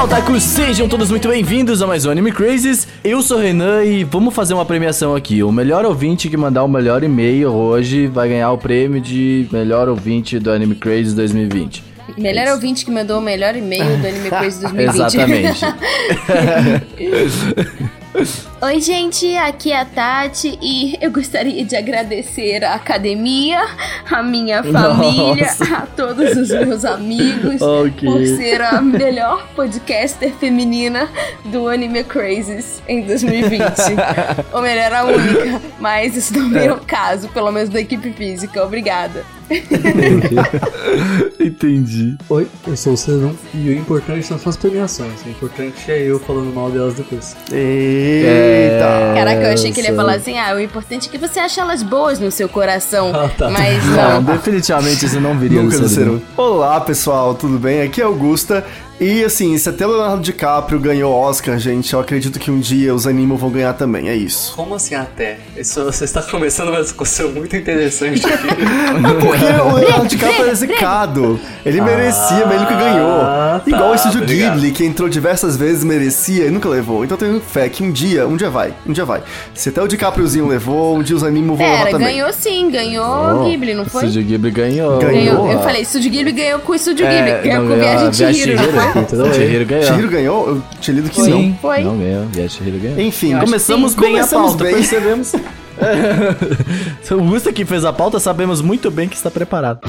Olá, otakus! Sejam todos muito bem-vindos a mais um Anime Crazes. Eu sou o Renan e vamos fazer uma premiação aqui. O melhor ouvinte que mandar o melhor e-mail hoje vai ganhar o prêmio de melhor ouvinte do Anime Crazes 2020. Melhor ouvinte que mandou o melhor e-mail do Anime Crazy 2020. Exatamente. Oi, gente, aqui é a Tati e eu gostaria de agradecer a academia, a minha família, Nossa. a todos os meus amigos Ok. por ser a melhor podcaster feminina do Anime Crazes em 2020. Ou melhor, a única, mas isso não veio ao caso, pelo menos da equipe física. Obrigada. Entendi. Oi, eu sou o Cedão e o importante não são as premiações, o importante é eu falando mal delas depois. Eita! Caraca, eu achei que ele ia falar assim: ah, o importante é que você ache elas boas no seu coração. Ah, tá. Mas Não, não. definitivamente isso não viria Nunca. Ceru. Olá, pessoal, tudo bem? Aqui é Augusta. E assim, se até o Leonardo DiCaprio ganhou Oscar, gente, eu acredito que um dia os animes vão ganhar também, é isso. Como assim até? Isso, você está começando uma discussão muito interessante aqui. Porque o Leonardo DiCaprio é zicado. Ele merecia, mas ele nunca ganhou. tá, Igual o Estúdio obrigado. Ghibli, que entrou diversas vezes, merecia e nunca levou. Então eu tenho fé que um dia, um dia vai, um dia vai. Se até o DiCapriozinho levou, um dia os animes vão levar também. ganhou sim, ganhou Ghibli, não foi? Estúdio Ghibli ganhou. Ganhou. Eu falei, Estúdio Ghibli ganhou com o Estúdio É, Ghibli, ganhou não, com Viagem de Hiro, não foi? Então, Chihiro ganhou. Chihiro ganhou? Eu tinha lido que Foi. não. Foi. Não ganhou. Chihiro ganhou. Enfim, Começamos sim, bem começamos a pauta, bem. percebemos. o Gusta que fez a pauta, sabemos muito bem que está preparado.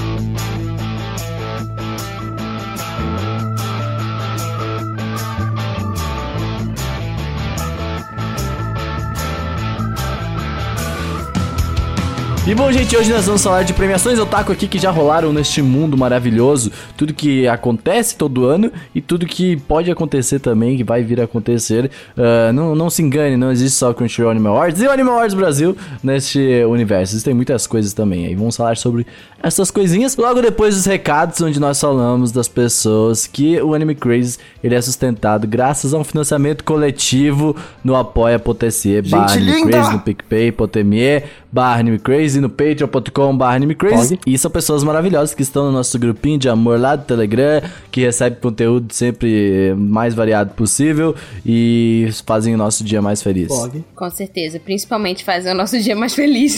E bom, gente, hoje nós vamos falar de premiações otaku aqui que já rolaram neste mundo maravilhoso. Tudo que acontece todo ano e tudo que pode acontecer também, que vai vir a acontecer. Ah, não, não se engane, não existe só o Crunchyroll Anime Awards e o Anime Awards Brasil neste universo. Existem muitas coisas também aí. Vamos falar sobre essas coisinhas logo depois dos recados, onde nós falamos das pessoas que o Anime Crazy ele é sustentado graças a um financiamento coletivo no apoia.se barra Anime! Crazy, no PicPay, Poteme, barra Anime Crazy, no patreon.com barra Anime Crazy. E são pessoas maravilhosas que estão no nosso grupinho de amor lá do Telegram, que recebe conteúdo sempre mais variado possível e fazem o nosso dia mais feliz. Pog. Com certeza, principalmente fazer o nosso dia mais feliz.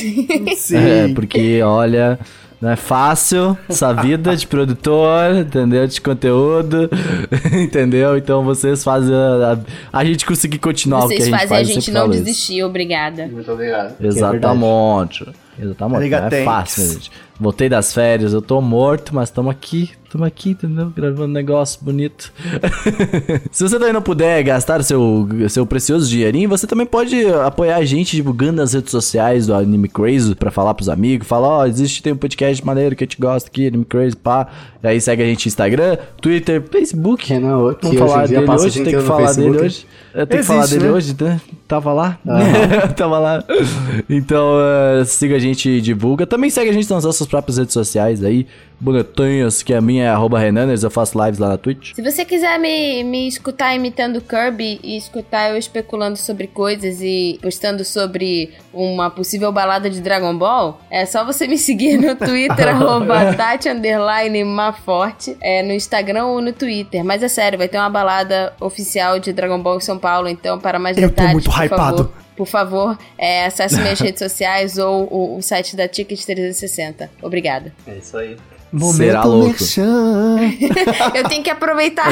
Sim. É, porque, olha, não é fácil essa vida de produtor, entendeu? De conteúdo, entendeu? Então vocês fazem a, a- a gente conseguir continuar o que a Vocês gente fazem faz. a eu gente sempre não falo isso. desistir, obrigada. Muito obrigado. Exatamente. Exatamente. Não é fácil, gente. Voltei das férias, eu tô morto, mas tamo aqui, tamo aqui, entendeu? Gravando um negócio bonito. Se você também não puder gastar seu, seu precioso dinheirinho, você também pode apoiar a gente divulgando nas redes sociais do Anime Crazy pra falar pros amigos. Falar, ó, existe, tem um podcast maneiro que a gente gosta aqui, Anime Crazy, pá. E aí segue a gente no Instagram, Twitter, Facebook. Renan, o- que Vamos falar dele hoje, dia tem que falar dele hoje. Tenho que falar dele hoje, né? Tava lá. Tava lá. Então, eh, siga a gente e divulga. Também segue a gente nas nossas próprias redes sociais aí. Bonitinhas, que a minha é arroba Renaners, eu faço lives lá na Twitch. Se você quiser me, me escutar imitando Kirby e escutar eu especulando sobre coisas e postando sobre uma possível balada de Dragon Ball, é só você me seguir no Twitter, arroba Tati underline Maforte, é, no Instagram ou no Twitter. Mas é sério, vai ter uma balada oficial de Dragon Ball em São Paulo, então para mais Eu tô detalhes, muito por hypado. favor, por favor, é, acesse minhas redes sociais ou o, o site da Ticket 360. Obrigada. É isso aí. Será louco. Eu tenho que aproveitar.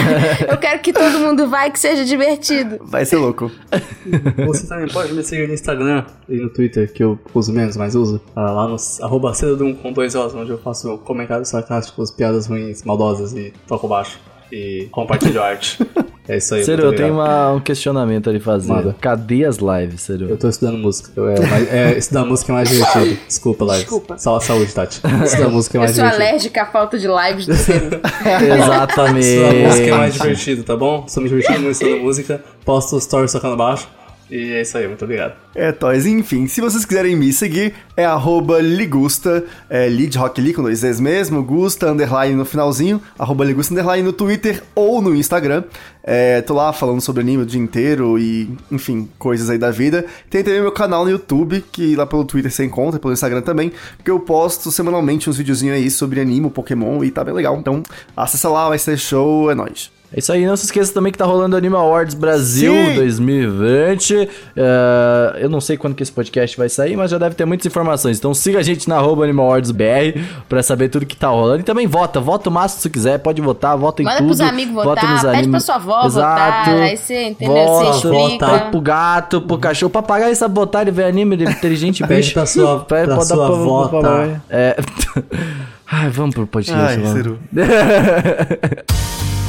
Eu quero que todo mundo vá e que seja divertido. Vai ser louco. Você também pode me seguir no Instagram e no Twitter, que eu uso menos, mas uso. ah, Lá no arroba Cedum com dois onde eu faço comentários sarcásticos, piadas ruins, maldosas e toco baixo. E compartilho arte. É isso aí. Sério, eu tenho uma- um questionamento ali fazer. Manda. Cadê as lives, sério? Eu tô estudando música. Eu, é, mais- é, estudar música é mais divertido. Desculpa, Live. Desculpa. Sal, saúde, Tati. Estudar música é Eu mais sou divertido. alérgica à falta de lives do. Exatamente. Estudar música é mais divertido, tá bom? Estou me divertindo muito estudando música. Posto stories tocando baixo. E é isso aí, muito obrigado. É, Toys. Enfim, se vocês quiserem me seguir, é arroba ligusta, é lead rock lee com dois Z's mesmo, gusta, underline no finalzinho, arroba ligusta, underline no Twitter ou no Instagram. É, tô lá falando sobre anime o dia inteiro e, enfim, coisas aí da vida. Tem também meu canal no YouTube, que lá pelo Twitter você encontra, pelo Instagram também, que eu posto semanalmente uns videozinhos aí sobre anime, Pokémon e tá bem legal. Então, acessa lá, vai ser show, é nóis. É isso aí, não se esqueça também que tá rolando o Anime Awards Brasil Sim. 2020. É, eu não sei quando que esse podcast vai sair, mas já deve ter muitas informações. Então siga a gente na arroba Anime Awards BR pra saber tudo que tá rolando. E também vota, vota o máximo se quiser, pode votar, vota em Manda tudo. pros amigos vota votar, nos pede anime- pra sua avó Exato. votar. Aí você, entendeu? Vota, você explica. Vai pro gato, pro cachorro, o papagaio sabe botar, ele vê anime, ele é inteligente, Pede pra sua- Pede pra dar sua pro- avó, tá? É. Ai, vamos pro podcast, Ai, vamos.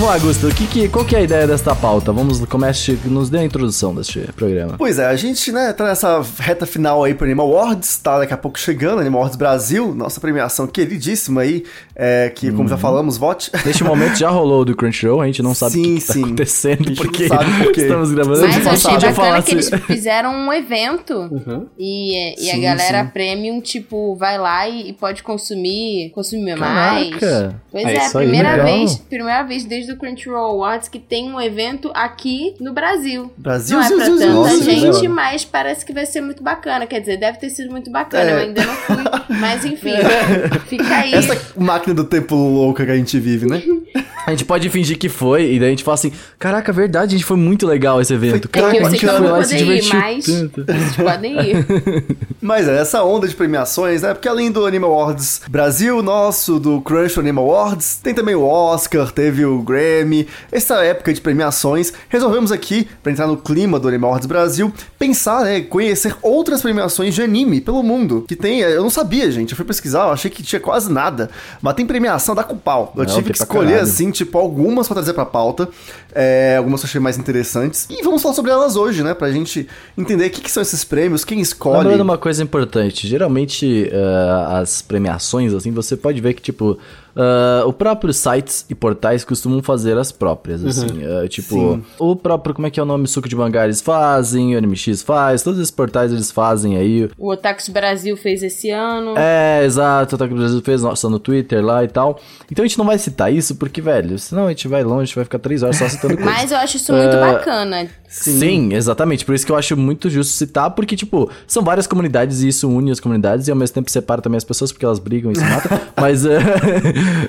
Lá, Augusto, que que, qual que é a ideia desta pauta? Vamos, comece, nos dê a introdução deste programa. Pois é, a gente, né, tá nessa reta final aí pro Animal Awards, tá daqui a pouco chegando, Animal Awards Brasil, nossa premiação queridíssima aí, é, que, como Uhum. já falamos, vote. Neste momento já rolou do Crunchyroll, a gente não sabe Sim, o que, que tá sim. acontecendo, A gente porque por estamos gravando. Mas a eu achei bacana falar que eles fizeram um evento e, e a Sim, galera sim. premium, tipo, vai lá e, e pode consumir, consumir Caraca. mais. Pois É é, aí, primeira legal. vez, primeira vez desde o Crunchyroll Awards que tem um evento aqui no Brasil. Brasil, Não é pra Brasil, tanta Brasil, gente, Brasil. mas parece que vai ser muito bacana. Quer dizer, deve ter sido muito bacana. É. Eu ainda não fui, mas enfim, fica aí. Essa máquina do tempo louca que a gente vive, né? A gente pode fingir que foi, e daí a gente fala assim: Caraca, verdade, gente, foi muito legal esse evento. É que Caraca, eu a sei gente que eu foi não lá vou poder ir, mas tanto. vocês podem ir. Mas é, essa onda de premiações, né? Porque além do Animal Awards Brasil, nosso, do Crunch Animal Awards, tem também o Oscar, teve o Grammy. Essa época de premiações, resolvemos aqui, pra entrar no clima do Animal Awards Brasil, pensar, né, conhecer outras premiações de anime pelo mundo. Que tem, eu não sabia, gente, eu fui pesquisar, eu achei que tinha quase nada. Mas tem premiação da com pau. Eu Não, tive que escolher, caralho. assim, tipo, algumas pra trazer pra pauta. É, algumas eu achei mais interessantes. E vamos falar sobre elas hoje, né? Pra gente entender o que, que são esses prêmios, quem escolhe. Lembrando uma coisa importante, geralmente ah, as premiações, assim, você pode ver que, tipo, ah, o próprio sites e portais costumam fazer as próprias, assim, ah, tipo, Sim. o próprio, como é que é o nome, Suco de Mangá eles fazem, o NMX faz, todos esses portais eles fazem aí, O Otakus Brasil fez esse ano. é, exato, o do Brasil fez nossa no Twitter lá e tal. Então a gente não vai citar isso porque, velho, senão a gente vai longe, a gente vai ficar três horas só citando coisa. Mas eu acho isso muito É, bacana. Sim. exatamente. Por isso que eu acho muito justo citar, porque, tipo, são várias comunidades e isso une as comunidades e ao mesmo tempo separa também as pessoas porque elas brigam e se matam. Mas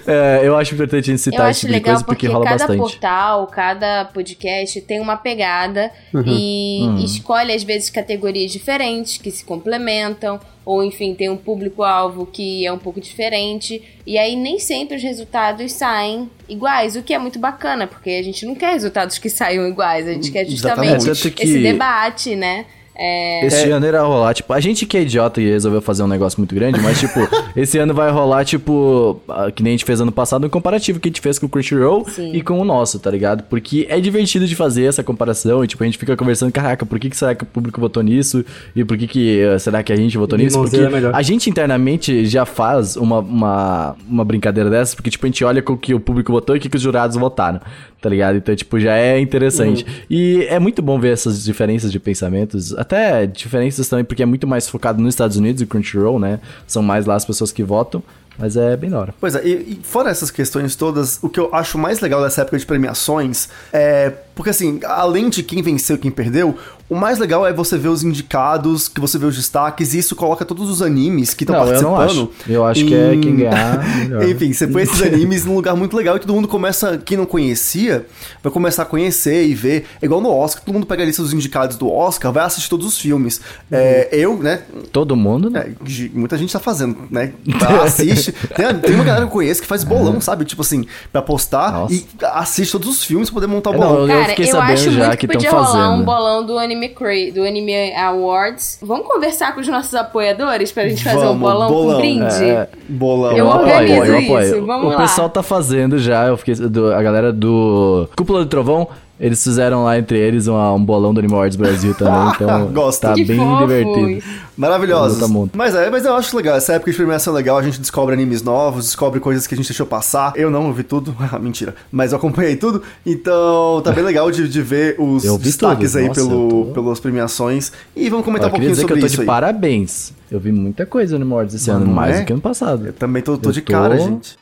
é, eu acho importante a gente Eu citar esse acho tipo de legal coisa porque, porque rola cada bastante. portal, cada podcast tem uma pegada Uhum. e escolhe às vezes categorias diferentes que se complementam, ou enfim, tem um público-alvo que é um pouco diferente, e aí nem sempre os resultados saem iguais, o que é muito bacana, porque a gente não quer resultados que saiam iguais, a gente quer Exatamente. justamente esse debate, né? É, Esse ano irá rolar, tipo, a gente que é idiota e resolveu fazer um negócio muito grande, mas, tipo, esse ano vai rolar, tipo, que nem a gente fez ano passado, um comparativo que a gente fez com o Crunchyroll Sim. e com o nosso, tá ligado? Porque é divertido de fazer essa comparação e, tipo, a gente fica conversando, caraca, por que, que será que o público votou nisso? E por que que, eh, será que a gente votou nisso? Porque é a gente internamente já faz uma, uma, uma brincadeira dessa, porque, tipo, a gente olha com o que o público votou e o que, que os jurados votaram, tá ligado? Então, tipo, já é interessante. E é muito bom ver essas diferenças de pensamentos, até diferenças também, porque é muito mais focado nos Estados Unidos e Crunchyroll, né? São mais lá as pessoas que votam, mas é bem da hora. Pois é, e, e fora essas questões todas, o que eu acho mais legal dessa época de premiações é. Porque assim, além de quem venceu e quem perdeu, o mais legal é você ver os indicados, que você vê os destaques, e isso coloca todos os animes que estão Não, eu não participando. acho. Eu acho que é quem ganhar. Enfim, você põe esses animes num lugar muito legal e todo mundo começa, quem não conhecia, vai começar a conhecer e ver. É igual no Oscar, todo mundo pega a lista dos indicados do Oscar, vai assistir todos os filmes. É, eu, né, Todo mundo, né? é, muita gente tá fazendo, né? Tá, assiste. Tem, tem uma galera que eu conheço que faz bolão, sabe? Tipo assim, pra postar Nossa. e assiste todos os filmes pra poder montar o É, não, bolão. eu Cara, fiquei eu sabendo acho já muito que que tão podia rolar fazendo. um bolão do Anime, Cra- do Anime Awards. Vamos conversar com os nossos apoiadores pra gente fazer um Vamos, bolão, bolão. com brinde? É, Bolão. Eu Eu apoio, organizo eu apoio. isso, vamos o lá. pessoal tá fazendo já, eu fiquei, do- a galera do Cúpula do Trovão, eles fizeram lá entre eles uma- um bolão do Animal Awards Brasil também, então Gosto. tá Que bem fofos. divertido. Maravilhosos. Brutamontes. Mas é, mas eu acho legal. Essa época de premiação é legal, a gente descobre animes novos, descobre coisas que a gente deixou passar. Eu não, eu vi tudo. Mentira. Mas eu acompanhei tudo. Então, tá bem legal de, de ver os destaques tudo. aí Nossa, pelo, tô- pelas premiações. E vamos comentar Eu um pouquinho dizer que sobre eu tô isso de aí. parabéns. Eu vi muita coisa no Mordes esse Mas ano, mais é? do que ano passado. Eu também tô, tô Eu de tô- cara, gente.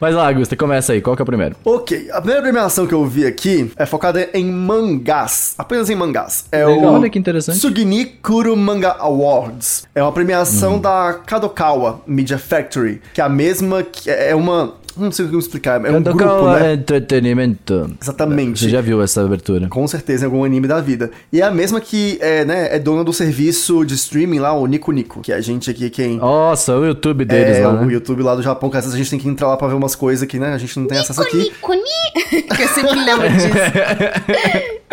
Mas lá, Augusta, começa aí. Qual que é o primeiro? Ok, a primeira premiação que eu vi aqui é focada em mangás, apenas em mangás. É Legal, o olha que interessante. Sugini Kuru Manga Awards. É uma Hum. premiação da Kadokawa Media Factory, que é a mesma que é uma, não sei como explicar, é um grupo, Kadokawa né? Entretenimento. Exatamente. Você já viu essa abertura? Com certeza em algum anime da vida. E é a mesma que é, né, é dona do serviço de streaming lá, o Nico Nico, que é a gente aqui quem Nossa, o YouTube deles é lá, o né? YouTube lá do Japão, que às vezes a gente tem que entrar lá pra ver umas coisas que, né, a gente não tem acesso aqui. Nico, Nico, que eu sempre lembro disso.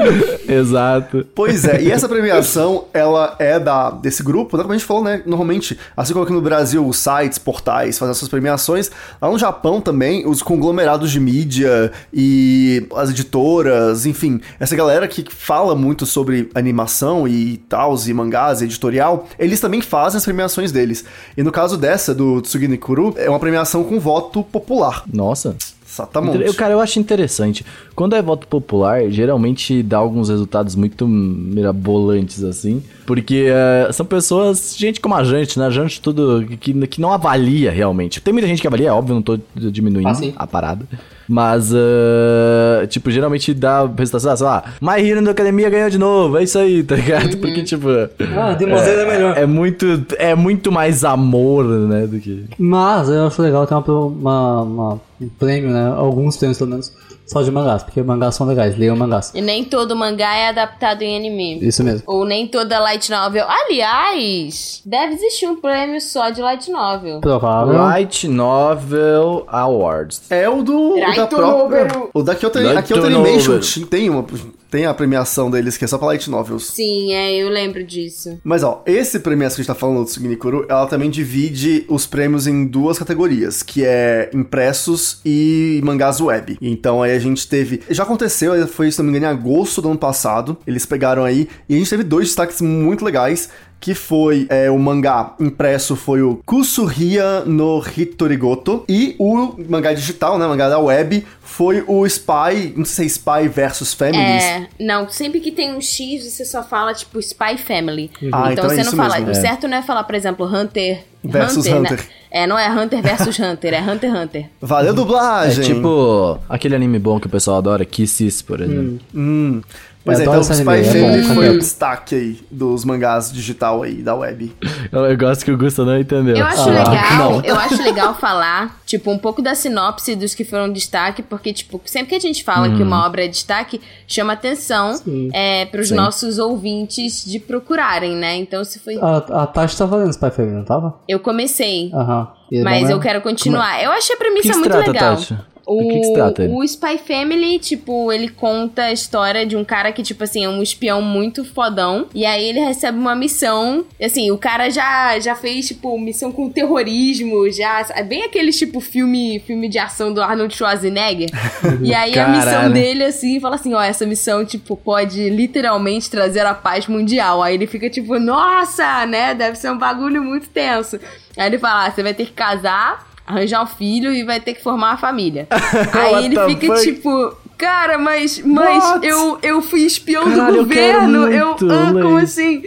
Exato. Pois é, e essa premiação, ela é da desse grupo, né? Como a gente falou, né? Normalmente, assim como aqui no Brasil, os sites, portais fazem essas premiações, lá no Japão também, os conglomerados de mídia e as editoras, enfim, essa galera que fala muito sobre animação e tal, e mangás e editorial, eles também fazem as premiações deles. E no caso dessa, do Tsugini Kuru, é uma premiação com voto popular. Nossa. Exatamente. Eu, cara, eu acho interessante. Quando é voto popular, geralmente dá alguns resultados muito mirabolantes, assim. Porque eh, são pessoas, gente como a gente, né? A gente tudo que, que não avalia realmente. Tem muita gente que avalia, é óbvio, não tô diminuindo Ah, a parada. Mas, eh, tipo, geralmente dá resultado, sei lá, My Hero da Academia ganhou de novo, é isso aí, tá ligado? Porque, tipo... Ah, Demon Slayer é melhor. É muito, é muito mais amor, né, do que... Mas eu acho legal ter uma, uma- uma- um prêmio, né? Alguns prêmios, pelo menos, só de mangás, porque mangás são legais, leiam mangás. E nem todo mangá é adaptado em anime. Isso mesmo. Ou nem toda light novel. Aliás, deve existir um prêmio só de light novel. Provável. Light Novel Awards. É o do o da Light própria. Novel. O da Kyoto, Light a Kyoto Novel. Animation tem, uma, tem a premiação deles que é só pra Light Novels. Sim, é, eu lembro disso. Mas ó, esse premiação que a gente tá falando do Tsugini Kuru, ela também divide os prêmios em duas categorias, que é impressos e mangás web. Então aí a gente teve. Já aconteceu, foi, se não me engano, em agosto do ano passado. Eles pegaram aí, e a gente teve dois destaques muito legais. Que foi é, o mangá impresso foi o Kusuria no Hitorigoto. E o mangá digital, né? Mangá da web, foi o Spy. Não sei se é Spy versus Families. É, não, sempre que tem um X, você só fala, tipo, Spy Family. Ah, então é você isso não fala. mesmo. O É. certo não é falar, por exemplo, Hunter. Versus Hunter, Hunter. Né? É, não é Hunter versus Hunter, é Hunter x Hunter. Valeu, É dublagem! tipo aquele anime bom que o pessoal adora, Kisses, por exemplo. Hum. Pois é, então Spy anime, é Family bom. foi o destaque aí dos mangás digital aí, da web. Eu, eu gosto que o Gusta não entendeu. Eu acho Ah, legal, não. eu acho legal falar, tipo, um pouco da sinopse dos que foram destaque, porque, tipo, sempre que a gente fala que uma obra é destaque, chama atenção é, pros Sim. nossos ouvintes de procurarem, né? Então, se foi. A, a Tati tava lendo Spy Family, não tava? Eu comecei, Aham. É mas eu quero continuar. Eu achei a premissa que muito trata, legal. Tati? O, que, que se trata ele? o Spy Family, tipo, ele conta a história de um cara que, tipo assim, é um espião muito fodão. E aí ele recebe uma missão. e, Assim, o cara já, já fez, tipo, missão com terrorismo, já. É bem aquele, tipo, filme, filme de ação do Arnold Schwarzenegger. e aí a missão Caralho. dele, assim, fala assim: ó, essa missão, tipo, pode literalmente trazer a paz mundial. Aí ele fica, tipo, nossa, né? Deve ser um bagulho muito tenso. Aí ele fala: ah, você vai ter que casar arranjar um filho e vai ter que formar uma família. Aí ele fica fuck? tipo, cara, mas, mas What? eu, eu fui espião Caralho, do eu governo, eu, muito ah, como assim?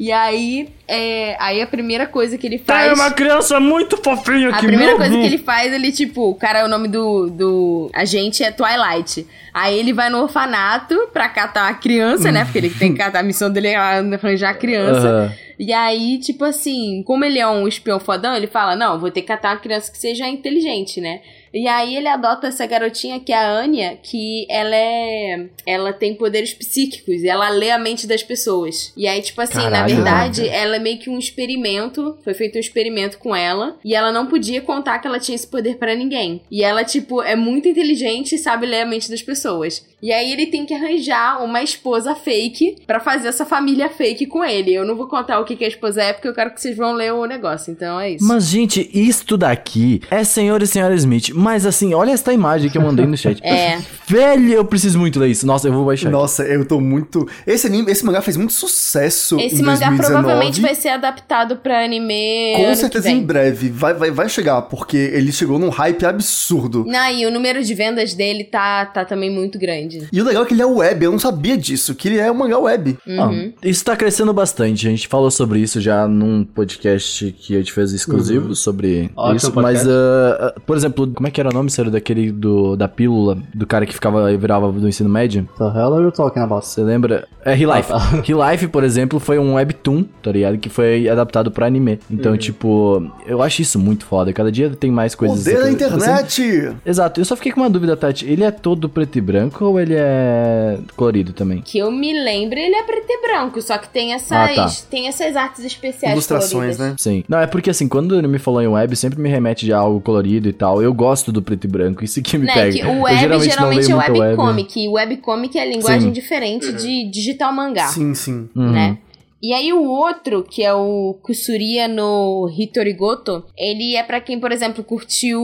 E aí, é, aí a primeira coisa que ele É faz. uma criança muito fofinha A que primeira coisa que Deus. ele faz, ele, tipo, o cara, o nome do, do agente é Twilight. Aí ele vai no orfanato pra catar a criança, né? Porque ele tem que catar a missão dele é arranjar a criança. Aham. E aí, tipo assim, como ele é um espião fodão, ele fala: Não, vou ter que catar uma criança que seja inteligente, né? E aí ele adota essa garotinha que é a Anya, que ela é. Ela tem poderes psíquicos, e ela lê a mente das pessoas. E aí, tipo assim, na Caralho, verdade, velho. ela é meio que um experimento. Foi feito um experimento com ela. E ela não podia contar que ela tinha esse poder pra ninguém. E ela, tipo, é muito inteligente e sabe ler a mente das pessoas. E aí ele tem que arranjar uma esposa fake pra fazer essa família fake com ele. Eu não vou contar o que, que a esposa é, porque eu quero que vocês vão ler o negócio. Então é isso. Mas, gente, isto daqui é Senhor e Senhora Smith. Mas, assim, olha essa imagem que eu mandei no chat. É. Velho, eu preciso muito ler isso. Nossa, eu vou baixar. Nossa, eu tô muito. Esse anime, esse mangá fez muito sucesso. Esse em mangá 2019. provavelmente vai ser adaptado pra anime. Com ano certeza que vem. em breve. Vai, vai, vai chegar, porque ele chegou num hype absurdo. Não, e o número de vendas dele tá, tá também muito grande. E o legal é que ele é web, eu não sabia disso, que ele é um mangá web. Ah, isso tá crescendo bastante. A gente falou sobre isso já num podcast que a gente fez exclusivo sobre Ótimo isso. podcast. Mas, ah, ah, por exemplo, como é que era o nome, sério, daquele do, da pílula, do cara que ficava virava do ensino médio? The hell are you talking about? Você lembra? É Relife. Ah, tá. Relife, por exemplo, foi um webtoon, tá ligado? Que foi adaptado pra anime. Então, Uhum. tipo, eu acho isso muito foda. Cada dia tem mais coisas. Poder da Você- internet! Exato. Eu só fiquei com uma dúvida, Tati. Ele é todo preto e branco ou ele é colorido também? Que eu me lembro, ele é preto e branco, só que tem essas, Ah, tá. tem essas artes especiais Ilustrações, coloridas. né? Sim. Não, é porque assim, quando ele me falou em web, sempre me remete de algo colorido e tal. Eu gosto do preto e branco, isso que me Né, pega. que Eu o web geralmente, não leio é webcomic. E webcomic é linguagem Sim. diferente de digital mangá, Sim, sim. Uhum. né? E aí o outro, que é o Kusuria no Hitorigoto, ele é pra quem, por exemplo, curtiu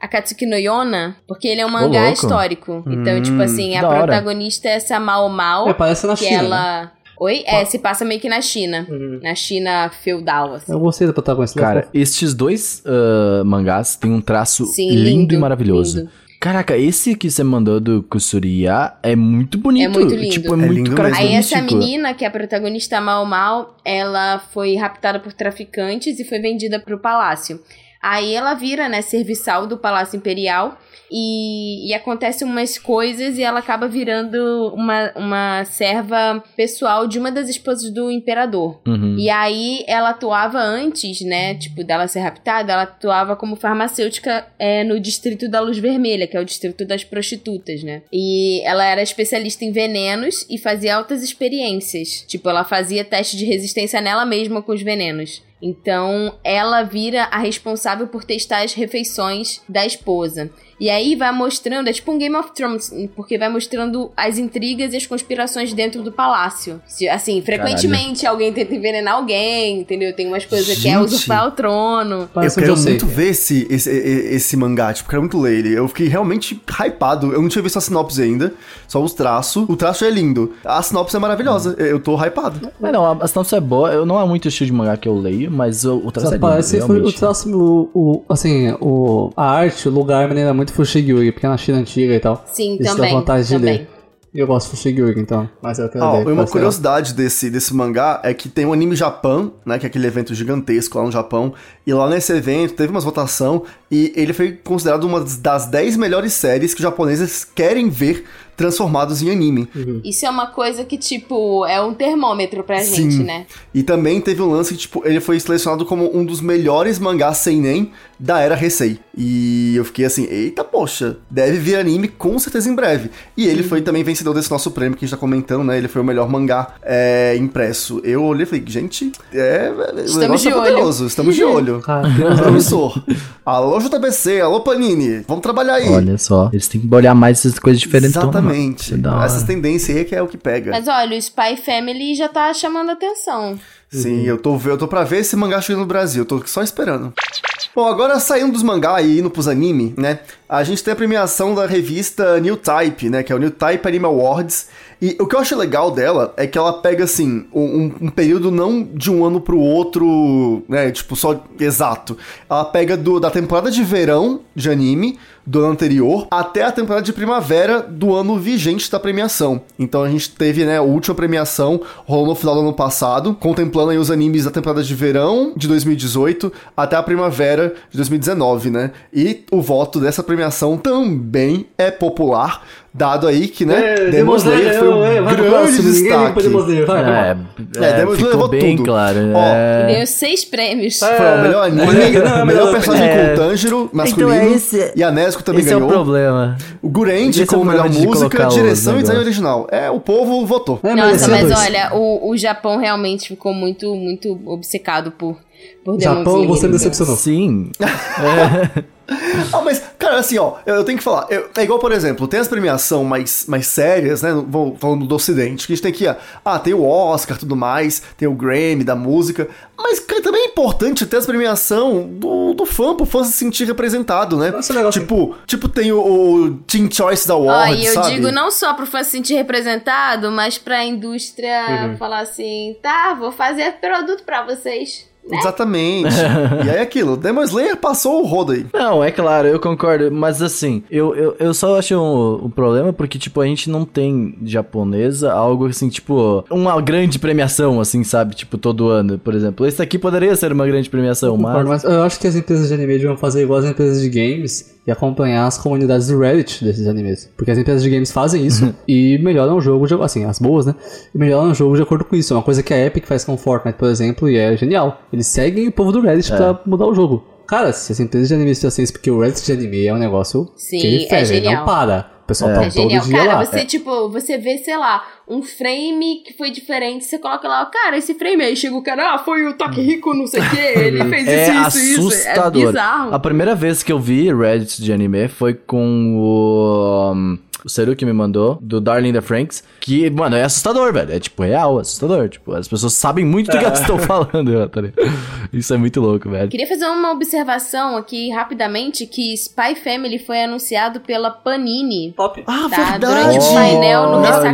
Akatsuki no Yona, porque ele é um mangá histórico. Então, Hum, tipo assim, a hora. protagonista é essa Mao Mao, É, parece na que China. né? ela... Oi? É, se passa meio que na China. Uhum. Na China feudal, assim. Eu gostei da protagonista. Cara, estes dois ah, mangás têm um traço Sim, lindo, lindo, e maravilhoso. lindo. Caraca, esse que você mandou do Kusuriya é muito bonito. É muito lindo. Tipo, é, É muito lindo característico. Aí essa menina, que é a protagonista Mal Mal, ela foi raptada por traficantes e foi vendida pro palácio. Aí ela vira, né, serviçal do Palácio Imperial e, e acontece umas coisas e ela acaba virando uma, uma serva pessoal de uma das esposas do imperador. Uhum. E aí ela atuava antes, né? Tipo, dela ser raptada, ela atuava como farmacêutica é, no distrito da Luz Vermelha, que é o distrito das prostitutas, né? E ela era especialista em venenos e fazia altas experiências. Tipo, ela fazia teste de resistência nela mesma com os venenos. Então, ela vira a responsável por testar as refeições da esposa. E aí vai mostrando, é tipo um Game of Thrones, porque vai mostrando as intrigas e as conspirações dentro do palácio. Assim, frequentemente alguém tenta envenenar alguém, entendeu? Tem umas coisas que é usurpar o trono. Eu quero muito ver esse, esse, e- esse mangá, tipo, quero muito ler ele. Eu fiquei realmente hypado. Eu não tinha visto a sinopse ainda, só os traços. O traço é lindo. A sinopse é maravilhosa. Eu tô hypado. Mas não, a, a sinopse é boa. Eu não é muito estilo de mangá que eu leio, mas o, o traço Só é lindo, parece foi o traço, o, o- assim, o, a arte, o lugar me lembra muito Fushiguri, porque é na China antiga e tal. Sim, Isso também. dá vontade de também. ler. E eu gosto de Fushiguri, então. Mas eu quero Ó, ler. uma curiosidade desse, desse mangá é que tem o Anime Japan, né? Que é aquele evento gigantesco lá no Japão. E lá nesse evento teve umas votação e ele foi considerado uma das 10 melhores séries que os japoneses querem ver transformados em anime. Isso é uma coisa que, tipo, é um termômetro pra Sim. gente, né? E também teve um lance que, tipo, ele foi selecionado como um dos melhores mangás seinen da era Heisei. E eu fiquei assim, eita poxa, deve vir anime com certeza em breve. E ele foi também vencedor desse nosso prêmio que a gente tá comentando, né? Ele foi o melhor mangá é, impresso. Eu olhei e falei, gente, é, o Estamos negócio de é olho. poderoso, estamos de olho. Promissor. Alô JBC, alô Panini, vamos trabalhar aí. Olha só, eles têm que olhar mais essas coisas diferentes. Exatamente. É hora. Essas tendências aí que é o que pega. Mas olha, o Spy Family já tá chamando atenção. Sim, eu tô, eu tô pra ver esse mangá chegando no Brasil, eu tô só esperando. Bom, agora saindo dos mangá e indo pros anime, né? A gente tem a premiação da revista New Type, né? Que é o New Type Anime Awards. E o que eu acho legal dela é que ela pega, assim, um, um período não de um ano pro outro, né? Tipo, só exato. Ela pega do, da temporada de verão de anime do ano anterior até a temporada de primavera do ano vigente da premiação. Então a gente teve, né, a última premiação rolou no final do ano passado, contemplando aí os animes da temporada de verão de 2018 até a primavera de 2019, né? E o voto dessa premiação também é popular, dado aí que, né, É, Demon Slayer foi um vai pro grande ninguém destaque. Demon Slayer, vai. É, É, é, Demon Slayer ficou levou bem tudo. claro. Ó, é. Ganhou seis prêmios. É. Foi o melhor anime, o melhor personagem é. com Tanjiro, masculino, Então é esse- e a Nesco também Esse é ganhou. o problema. O Gurendi Esse é o como melhor música, direção e design original. É, o povo votou. É, Nossa, esse é mas dois. olha, o, o Japão realmente ficou muito, muito obcecado por Japão, Slayer, você me decepcionou. Sim. Ah, mas, cara, assim, ó, eu tenho que falar. eu- é igual, por exemplo, tem as premiações mais, mais sérias, né? Vou falando do Ocidente, que a gente tem aqui, ó, ah, tem o Oscar tudo mais, tem o Grammy da música. Mas, cara, também é importante ter as premiação do, do fã, pro fã se sentir representado, né? Nossa, legal, tipo, tipo, tem o, o Teen Choice da Award, e eu sabe? digo não só pro fã se sentir representado, mas pra indústria falar assim, tá, vou fazer produto pra vocês. Exatamente. e aí aquilo, Demon Slayer passou o rodo aí. Não, é claro, eu concordo, mas assim, eu, eu, eu só acho um, um problema porque, tipo, a gente não tem japonesa algo assim, tipo, uma grande premiação, assim, sabe? Tipo, todo ano, por exemplo. Esse aqui poderia ser uma grande premiação, Concordo, mas... mas eu acho que as empresas de anime deviam fazer igual as empresas de games e acompanhar as comunidades do Reddit desses animes. Porque as empresas de games fazem isso e melhoram o jogo, de, assim, as boas, né? E melhoram o jogo de acordo com isso. É uma coisa que a Epic faz com o Fortnite, por exemplo, e é genial. Eles seguem o povo do Reddit pra mudar o jogo. Cara, se as empresas de anime fizessem isso, porque o Reddit de anime é um negócio Sim, que ele é genial. não para. O pessoal É. tá É todo genial. dia Cara, lá. você, tipo, você vê, sei lá, um frame que foi diferente, você coloca lá, cara, esse frame aí, chega o cara, ah, foi o Takehiko, não sei o quê, ele fez É isso, isso, isso. É assustador. bizarro. A primeira vez que eu vi Reddit de anime foi com o. um, o Seru que me mandou, do Darling the Franks, que, mano, é assustador, velho. É tipo real, assustador. Tipo, as pessoas sabem muito do que elas estão falando, tá? Isso é muito louco, velho. Queria fazer uma observação aqui rapidamente que Spy Family foi anunciado pela Panini. Top. Ah, Tá, verdade! durante o painel no Ressaca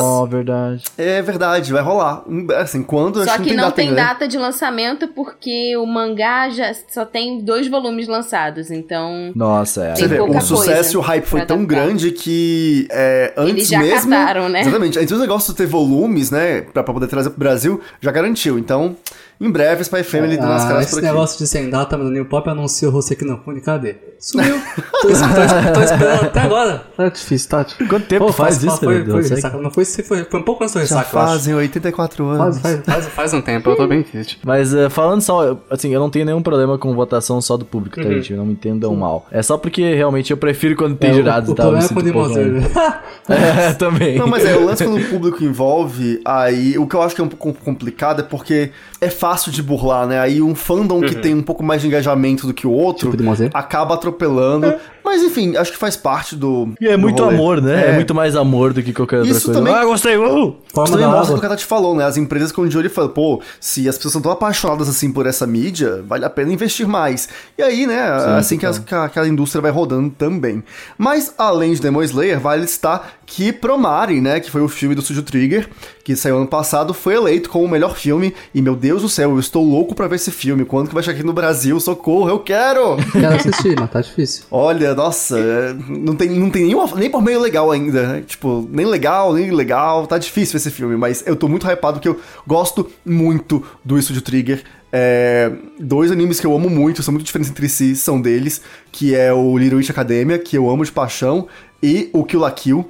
só, Friends. verdade. É verdade, vai rolar. Assim, quando Só acho que não tem ainda, né? data de lançamento porque o mangá já só tem dois volumes lançados, então Nossa, é. Tem Você vê, pouca o sucesso e o hype foi tão grande que é, antes Eles já mesmo. cataram, né? Exatamente. Antes do negócio de ter volumes, né? Pra, pra poder trazer pro Brasil, já garantiu. Então, em breve, Spy Family dando as Ah, caras esse por aqui. negócio de sem data, mas o New Pop anunciou o Hoseki no Kune, cadê? Sumiu. tô, tô- tô esperando até agora. Tá difícil, Tati. Quanto tempo faz isso, foi, foi, ressaca. Não foi, se foi, foi um pouco antes do Já ressaca, acho. fazem 84 anos. Faz, faz, faz, faz um tempo, eu tô bem triste. Mas eh, falando só, assim, eu não tenho nenhum problema com votação só do público, tá, gente? Não me entendam mal. É só porque realmente eu prefiro quando tem É, jurados o, e o tal. eu problema é o Demon pouco- Slayer. É, também. Não, mas é, o lance quando o público envolve, aí o que eu acho que é um pouco complicado é porque é fácil de burlar, né? Aí um fandom que tem um pouco mais de engajamento do que o outro Tipo acaba atropelando. Mas enfim, acho que faz parte do. E é muito rolê. amor, né? É. É. muito mais amor do que qualquer outra Isso coisa. também- Ah, gostei! Uh! Isso também mostra o que a Tati falou, né? As empresas ficam de olho falam, pô, se as pessoas estão tão apaixonadas assim por essa mídia, vale a pena investir mais. E aí, né, assim que, as- que a- que a indústria vai rodando também. Mas, além de Demon Slayer, vale listar que Promare, né, que foi o filme do Studio Trigger, que saiu ano passado, foi eleito como o melhor filme. E, meu Deus do céu, eu estou louco pra ver esse filme. Quando que vai chegar aqui no Brasil? Socorro, eu quero! Quero assistir, mas tá difícil. Olha, nossa, é, não tem, não tem nenhuma, nem por meio legal ainda, né? Tipo, nem legal, nem legal, tá difícil esse filme, mas eu tô muito hypado porque eu gosto muito do Studio Trigger. É, dois animes que eu amo muito, são muito diferentes entre si, são deles, que é o Little Witch Academia, que eu amo de paixão, e o Kill la Kill.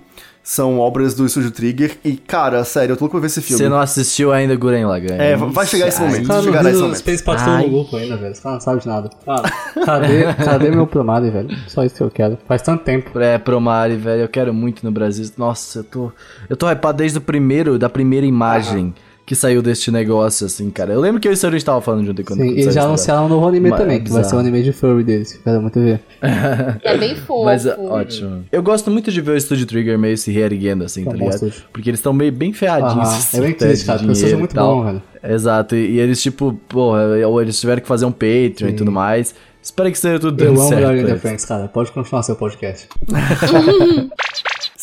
São obras do Studio Trigger. E, cara, sério, eu tô louco pra ver esse filme. Você não assistiu ainda Guren Lagann. É, vai chegar esse momento. Cara, não chegará esse momento. Space Patrol no grupo ainda, velho. Cara não sabe de nada. Cara, cadê, cadê meu Promare, velho? Só isso que eu quero. Faz tanto tempo. É, Promare, velho, eu quero muito no Brasil. Nossa, eu tô. Eu tô hypado desde o primeiro, da primeira imagem que saiu deste negócio, assim, cara. Eu lembro que eu e o senhor estava falando junto quando Sim, quando eles já anunciaram um novo anime Mas é também, que vai ser o anime de furry deles. que eu Quero muito ver. é bem fofo. Mas é, ótimo. Eu gosto muito de ver o Studio Trigger meio se reerguendo, assim, tá bom ligado? estúdio. Porque eles estão meio bem ferradinhos. Assim, é bem até triste, cara, porque o é dinheiro muito bom, velho. Exato, e, e eles, tipo, porra, ou eles tiveram que fazer um Patreon e tudo mais. Espero que esteja tudo Eu dando amo certo. Darling pra the eles. Franks, cara. Pode continuar seu podcast.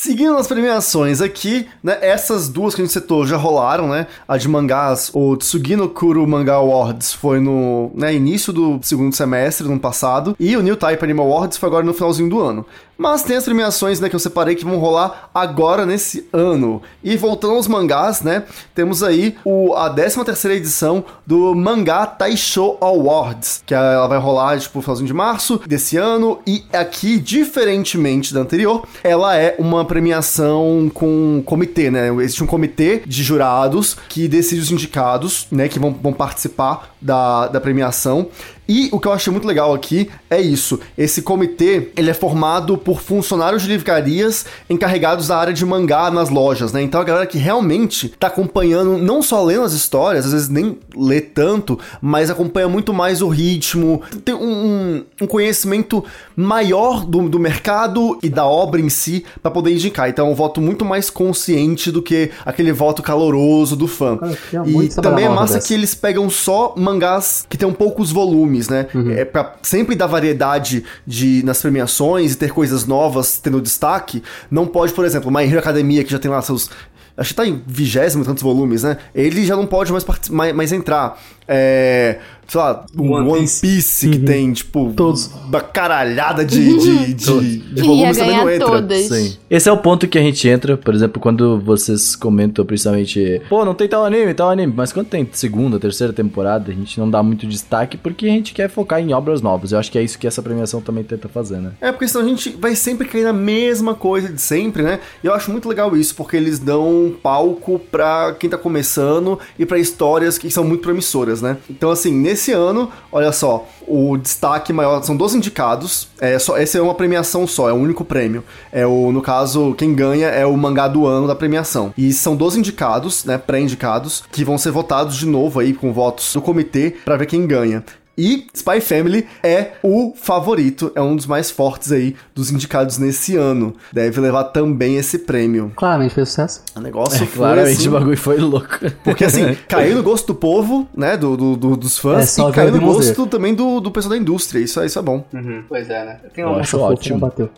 Seguindo as premiações aqui, né? Essas duas que a gente citou já rolaram, né? A de mangás, o Tsugino Kuro Manga Awards foi no né, início do segundo semestre do ano passado. E o New Type Anime Awards foi agora no finalzinho do ano. Mas tem as premiações, né, que eu separei que vão rolar agora nesse ano. E voltando aos mangás, né, temos aí o, a 13 terceira edição do Mangá Taisho Awards, que ela vai rolar, tipo, no finalzinho de março desse ano. E aqui, diferentemente da anterior, ela é uma premiação com comitê, né? Existe um comitê de jurados que decide os indicados, né? Que vão, vão participar da, da premiação. E o que eu achei muito legal aqui é isso. Esse comitê, ele é formado por funcionários de livrarias encarregados da área de mangá nas lojas, né? Então a galera que realmente tá acompanhando, não só lendo as histórias, às vezes nem lê tanto, mas acompanha muito mais o ritmo, tem um, um conhecimento maior do, do mercado e da obra em si para poder indicar. Então é um voto muito mais consciente do que aquele voto caloroso do fã. Cara, e também é massa que eles pegam só mangás que tem poucos volumes né? Uhum. É para sempre dar variedade de nas premiações e ter coisas novas tendo destaque. Não pode, por exemplo, My Hero Academia que já tem lá seus acho que tá em vigésimo tantos volumes, né? Ele já não pode mais, mais, mais entrar. É, sei lá, um One, One Piece, Piece que uhum. tem, tipo, Todos. uma caralhada de, de, de, de volumes também não entra. Todas. Sim. Esse é o ponto que a gente entra, por exemplo, quando vocês comentam principalmente, pô, não tem tal anime, tal anime, mas quando tem segunda, terceira temporada, a gente não dá muito destaque porque a gente quer focar em obras novas. Eu acho que é isso que essa premiação também tenta fazer, né? É, porque senão a gente vai sempre cair na mesma coisa de sempre, né? E eu acho muito legal isso, porque eles dão palco pra quem tá começando e para histórias que são muito promissoras, né? Então, assim, nesse ano, olha só, o destaque maior são dois indicados. É só, essa é uma premiação só, é o único prêmio. É o, no caso, quem ganha é o mangá do ano da premiação. E são dois indicados, né, pré-indicados, que vão ser votados de novo aí com votos do comitê para ver quem ganha. E Spy Family é o favorito, é um dos mais fortes aí dos indicados nesse ano. Deve levar também esse prêmio. Claramente fez sucesso. O negócio é, foi Claramente assim, o bagulho foi louco. Porque assim, caiu no gosto do povo, né, do, do, do dos fãs, é, e caiu no gosto também do, do pessoal da indústria. Isso, isso é bom. Uhum. Pois é, né? Tem uma acho ótimo. bateu.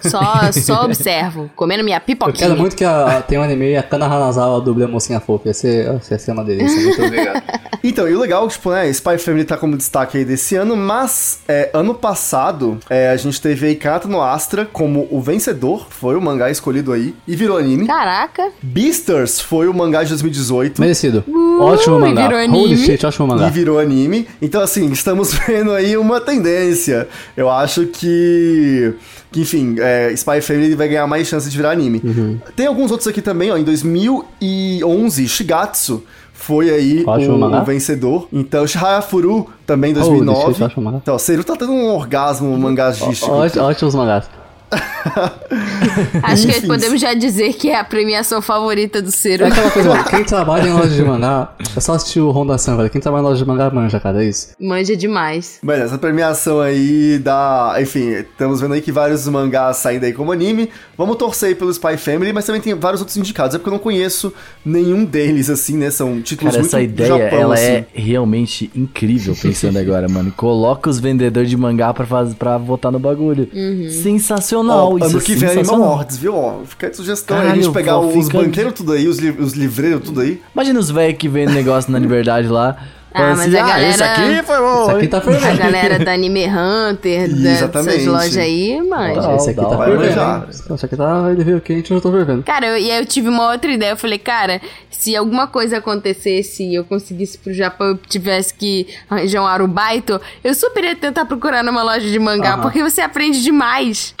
Só, só observo, comendo minha pipoquinha. Eu quero muito que a, tem um anime e a Kana Hanazawa duble a mocinha fofa. Ia ser, ia ser uma delícia. Muito obrigado. Então, e o legal, tipo, né, Spy Family tá como destaque aí desse ano, mas é, ano passado é, a gente teve aí Kata no Astra como o vencedor, foi o mangá escolhido aí, e virou anime. Caraca! Beasters foi o mangá de 2018. Merecido. Uh, ótimo mangá. Virou anime. Holy shit, ótimo mangá. E virou anime. Então, assim, estamos vendo aí uma tendência. Eu acho que que, enfim, é, Spy Family vai ganhar mais chances de virar anime. Uhum. Tem alguns outros aqui também, ó. Em 2011, Shigatsu foi aí o, o, vencedor. Então, Shihayafuru também em 2009. Oh, então, Seru tá tendo um orgasmo mangazístico. Ótimos mangás. Acho que podemos já dizer que é a premiação favorita do Ciro. É aquela coisa, quem trabalha em loja de mangá, é só assistir o Honda Sun, velho. Quem trabalha em loja de mangá manja, cara, é isso. Manja demais. Mas essa premiação aí dá. Enfim, estamos vendo aí que vários mangás saindo aí como anime. Vamos torcer aí pelo Spy Family, mas também tem vários outros indicados. É porque eu não conheço nenhum deles, assim, né? São títulos Cara, muito essa ideia, Japão, ela assim. é realmente incrível pensando agora, mano. Coloca os vendedores de mangá pra, fazer, pra votar no bagulho. Uhum. Sensacional Ó, isso. Ano que vem Animal Hordes, viu? Ó, fica de sugestão aí, a gente pegar os banqueiros tudo aí, os, li os livreiros tudo aí. Imagina os velhos que vendem negócio na liberdade lá. Ah, mas a galera... esse aqui foi bom. Esse aqui tá A galera da Anime Hunter, dessas lojas aí, mano. esse aqui tá fervendo. Esse aqui tá... Ele veio quente, eu tô fervendo. Cara, eu, e aí eu tive uma outra ideia. Eu falei, cara, se alguma coisa acontecesse e eu conseguisse pro Japão eu tivesse que arranjar um arubaito, eu super ia tentar procurar numa loja de mangá, porque você aprende demais.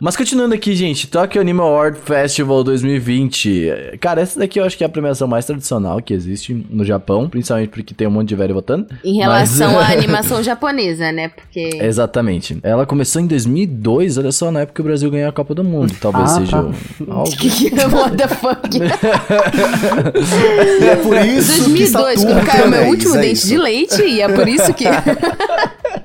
Mas continuando aqui, gente, Tokyo Anime Award Festival 2020. Cara, essa daqui eu acho que é a premiação mais tradicional que existe no Japão, principalmente porque tem um monte de velho votando. Em relação mas... à animação japonesa, né? Porque. Exatamente. Ela começou em 2002, olha só, na época que o Brasil ganhou a Copa do Mundo. Talvez ah, seja tá. um... algo. What the fuck? é por isso 2002, quando caiu meu último é dente de leite, e é por isso que.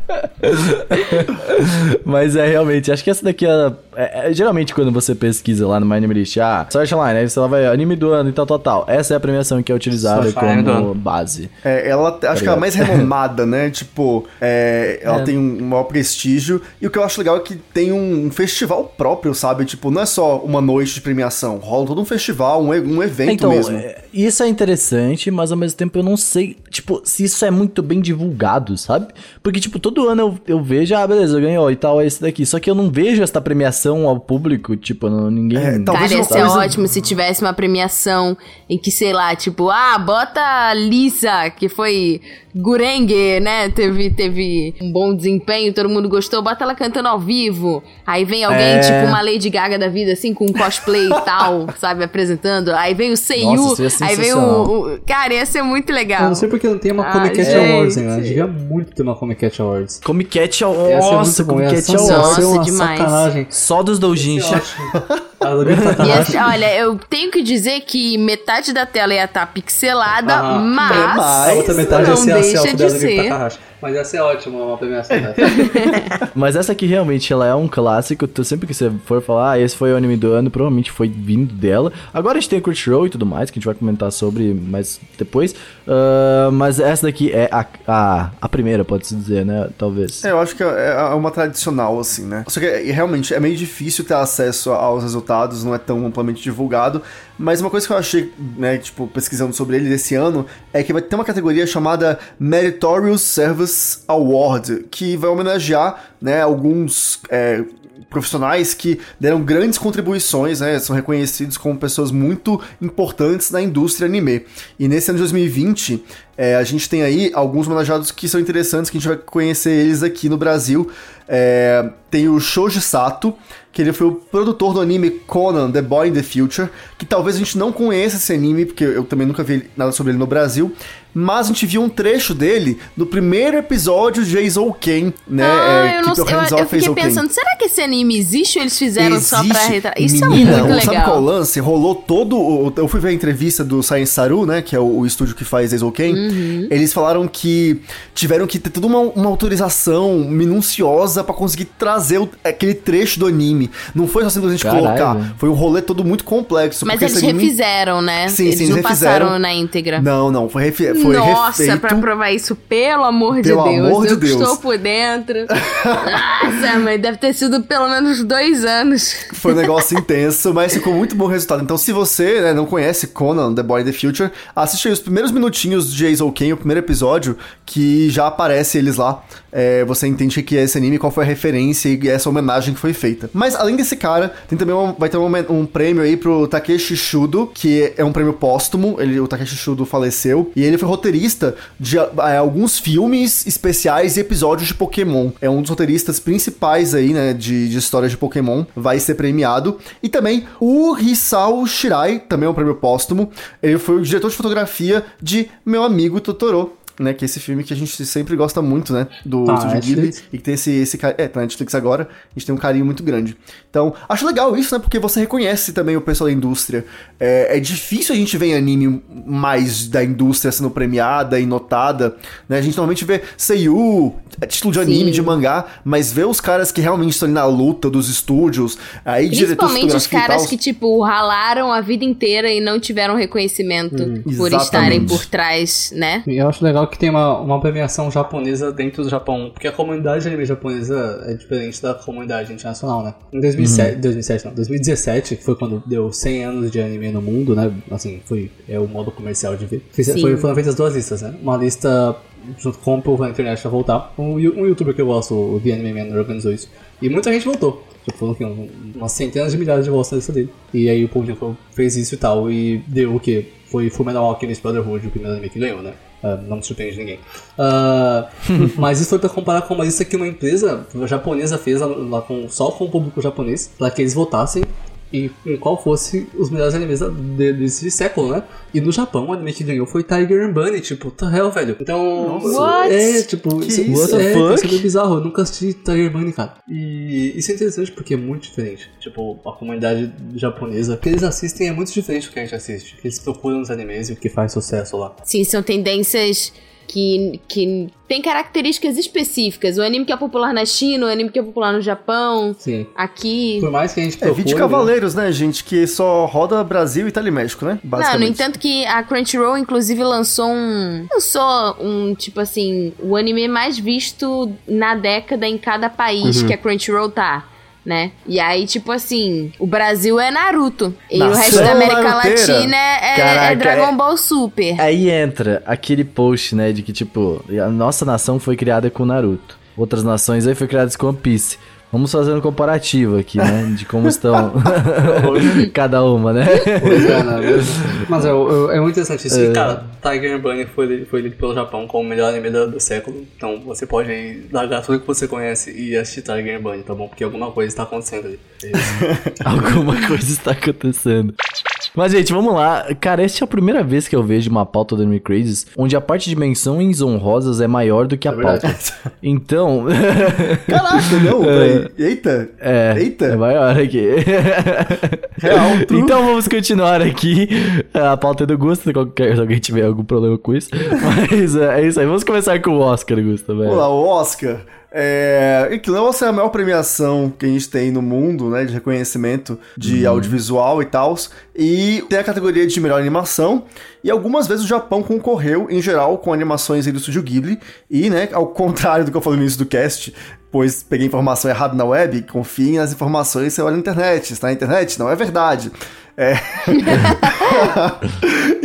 Mas é realmente, acho que essa daqui é, é, é, Geralmente, quando você pesquisa lá no My Anime List, ah, Search Online, aí você lá vai anime do ano e tal, tal, tal. Essa é a premiação que é utilizada como base. É, ela acho tá que ela é mais renomada, né? Tipo, é, ela é. tem um maior prestígio. E o que eu acho legal é que tem um, um, festival próprio, sabe? Tipo, não é só uma noite de premiação, rola todo um festival, um, um evento então, mesmo. É, isso é interessante, mas ao mesmo tempo eu não sei, tipo, se isso é muito bem divulgado, sabe? Porque, tipo, todo ano eu, eu vejo, ah, beleza, ganhou e tal, é esse daqui. Só que eu não vejo essa premiação ao público, tipo, não, ninguém. É, Cara, ia ser ótimo se tivesse uma premiação em que, sei lá, tipo, ah, bota Lisa, que foi Gurenge, né? Teve, teve um bom desempenho, todo mundo gostou. Bota ela cantando ao vivo. Aí vem alguém, É. tipo uma Lady Gaga da vida, assim, com um cosplay e tal, sabe? Apresentando. Aí vem o Seiyu. Aí vem o, o- Cara, ia ser muito Eu legal. não sei porque não tem uma Ah, Comic Cat. Awards ainda. Devia muito ter uma Comic Cat Awards. Comic Cat Ia ser Nossa, Comic Cat Awards. Nossa, demais. sacanagem. Só dos doujins. Ia ser ótimo. A Login Ia Takahashi. ser- olha, eu tenho que dizer que metade da tela ia estar pixelada, Aham. mas. Mas- A outra metade ia não ser a selfie de ser. Mas ia ser ótimo uma premiação dessa. Mas essa aqui realmente ela é um clássico. Tu, sempre que você for falar, ah, esse foi o anime do ano, provavelmente foi vindo dela. Agora a gente tem a Crunchyroll e tudo mais, que a gente vai comentar sobre mais depois. Ah, mas essa daqui é a, a, a primeira, pode-se dizer, né? Talvez. É, eu acho que é é uma tradicional, assim, né? Só que é, realmente é meio difícil ter acesso aos resultados, não é tão amplamente divulgado. Mas uma coisa que eu achei, né, tipo, pesquisando sobre ele desse ano, é que vai ter uma categoria chamada Meritorious Service Award, que vai homenagear, né, alguns. é, profissionais que deram grandes contribuições, né, são reconhecidos como pessoas muito importantes na indústria anime. E nesse ano de 2020, é, a gente tem aí alguns homenageados que são interessantes, que a gente vai conhecer eles aqui no Brasil. É, tem o Shoji Sato, que ele foi o produtor do anime Conan, The Boy in the Future, que talvez a gente não conheça esse anime, porque eu também nunca vi nada sobre ele no Brasil, mas a gente viu um trecho dele no primeiro episódio de Jason Ken, né? Ah, é, eu, não, eu, eu fiquei pensando, será que esse anime existe ou eles fizeram só pra Existe. retratar? Isso Menina, é muito Sabe qual é o legal. lance? Rolou todo. o- Eu fui ver a entrevista do Science Saru, né? Que é o, o estúdio que faz Eizouken. Uhum. Eles falaram que tiveram que ter toda uma, uma autorização minuciosa pra conseguir trazer o- aquele trecho do anime. Não foi só simplesmente Caralho. colocar. Foi um rolê todo muito complexo. Mas eles anime- refizeram, né? Sim, eles sim, não eles passaram refizeram. na íntegra. Não, não. Foi, refe... foi Nossa, refeito. pra provar isso, pelo amor de Pelo Deus. amor de eu Deus. estou por dentro. Nossa, mas deve ter sido pelo menos dois anos. Foi um negócio intenso, mas ficou muito bom resultado. Então, se você né, não conhece Conan, The Boy in the Future, assiste aí os primeiros minutinhos de Jason Ken, o primeiro episódio, que já aparece eles lá. É, você entende o que é esse anime, qual foi a referência e essa homenagem que foi feita. Mas, além desse cara, tem também um, vai ter um, um prêmio aí pro Takeshi Shudo, que é um prêmio póstumo. Ele, o Takeshi Shudo faleceu. E ele foi roteirista de é, alguns filmes especiais e episódios de Pokémon. É um dos roteiristas principais aí, né, de, de histórias de Pokémon. Vai ser premiado. E também o Hisao Shirai, também é um prêmio póstumo. Ele foi o diretor de fotografia de Meu Amigo Totoro. Né, que é esse filme que a gente sempre gosta muito, né? Do Tá, Estúdio Ghibli. E que tem esse, esse É, tá na Netflix agora. A gente tem um carinho muito grande. Então, acho legal isso, né? Porque você reconhece também o pessoal da indústria. É, é difícil a gente ver em anime mais da indústria sendo premiada e notada. Né? A gente normalmente vê Seiyu, é título de anime, Sim. de mangá, mas ver os caras que realmente estão ali na luta dos estúdios, aí diretor Principalmente os caras que, tipo, ralaram a vida inteira e não tiveram reconhecimento por Exatamente. estarem por trás, né? E eu acho legal que tem uma, uma premiação japonesa dentro do Japão, porque a comunidade de anime japonesa é diferente da comunidade internacional, né? Em 2007, 2007 não, 2017, que foi quando deu 100 anos de anime no mundo, né? Assim, foi é o modo comercial de ver. Sim. Foi, foram feitas duas listas, né? Uma lista junto com o povo na internet pra voltar. Um, um youtuber que eu gosto, o The Anime Man, organizou isso. E muita gente voltou. Tipo, falou que um, umas centenas de milhares de votos na lista dele. E aí o falou- fez isso e tal, e deu o quê? Foi Fullmetal Alchemist Brotherhood, o primeiro anime que ganhou, né? Ah, não surpreende ninguém. Ah, mas isso foi pra comparar com uma lista que uma empresa japonesa fez lá com, só com o público japonês, para que eles votassem e em qual fosse os melhores animes de- desse século, né? E no Japão, o anime que ganhou foi Tiger and Bunny, tipo, the hell, velho. Então, What? é, tipo, Que isso, isso? isso What the é, fuck? isso é meio bizarro. Eu nunca assisti Tiger and Bunny, cara. E isso é interessante porque é muito diferente. Tipo, a comunidade japonesa, o que eles assistem é muito diferente do que a gente assiste. O que eles procuram nos animes e o que faz sucesso lá. Sim, são tendências que, que têm características específicas. O anime que é popular na China, o anime que é popular no Japão, Sim. aqui. Por mais que a gente É, procure... vídeo Cavaleiros, né, gente? Que só roda Brasil, Itália e México, né? Não, Basicamente. no entanto que a Crunchyroll, inclusive, lançou um... Lançou um, tipo assim, o anime mais visto na década em cada país Uhum. que a Crunchyroll tá. Né? E aí, tipo assim, o Brasil é Naruto. E o Nação resto da América naruteira. Latina é, é- Caraca, é Dragon é- Ball Super. Aí entra aquele post, né, de que, tipo, a nossa nação foi criada com Naruto. Outras nações aí foi criadas com One Piece. Vamos fazer um comparativo aqui, né? De como estão cada uma, né? Pois é, né? Mas é, é, é muito interessante isso. E, cara, Tiger Bunny foi, foi eleito pelo Japão como o melhor anime do, do século. Então você pode aí largar tudo que você conhece e assistir Tiger Bunny, tá bom? Porque alguma coisa está acontecendo ali. É. Alguma coisa está acontecendo. Mas, gente, vamos lá. Cara, essa é a primeira vez que eu vejo uma pauta do Anime Crazes onde a parte de menções honrosas é maior do que a É pauta. Então. Caraca, não, velho. Eita. É, Eita. é maior aqui. Real, true. então vamos continuar aqui. A pauta é do Gusto, qualquer, se alguém tiver algum problema com isso. Mas é, é isso aí. Vamos começar com o Oscar, Gusto, velho. Vamos lá, o Oscar. É, aquilo, o Oscar é a maior premiação que a gente tem no mundo, né, de reconhecimento de audiovisual e tal. E tem a categoria de melhor animação. E algumas vezes o Japão concorreu, em geral, com animações aí do Estúdio Ghibli. E, né, ao contrário do que eu falei no início do cast, pois peguei informação errada na web, confiem nas informações que você olha na internet. Está na internet? Não é verdade. É.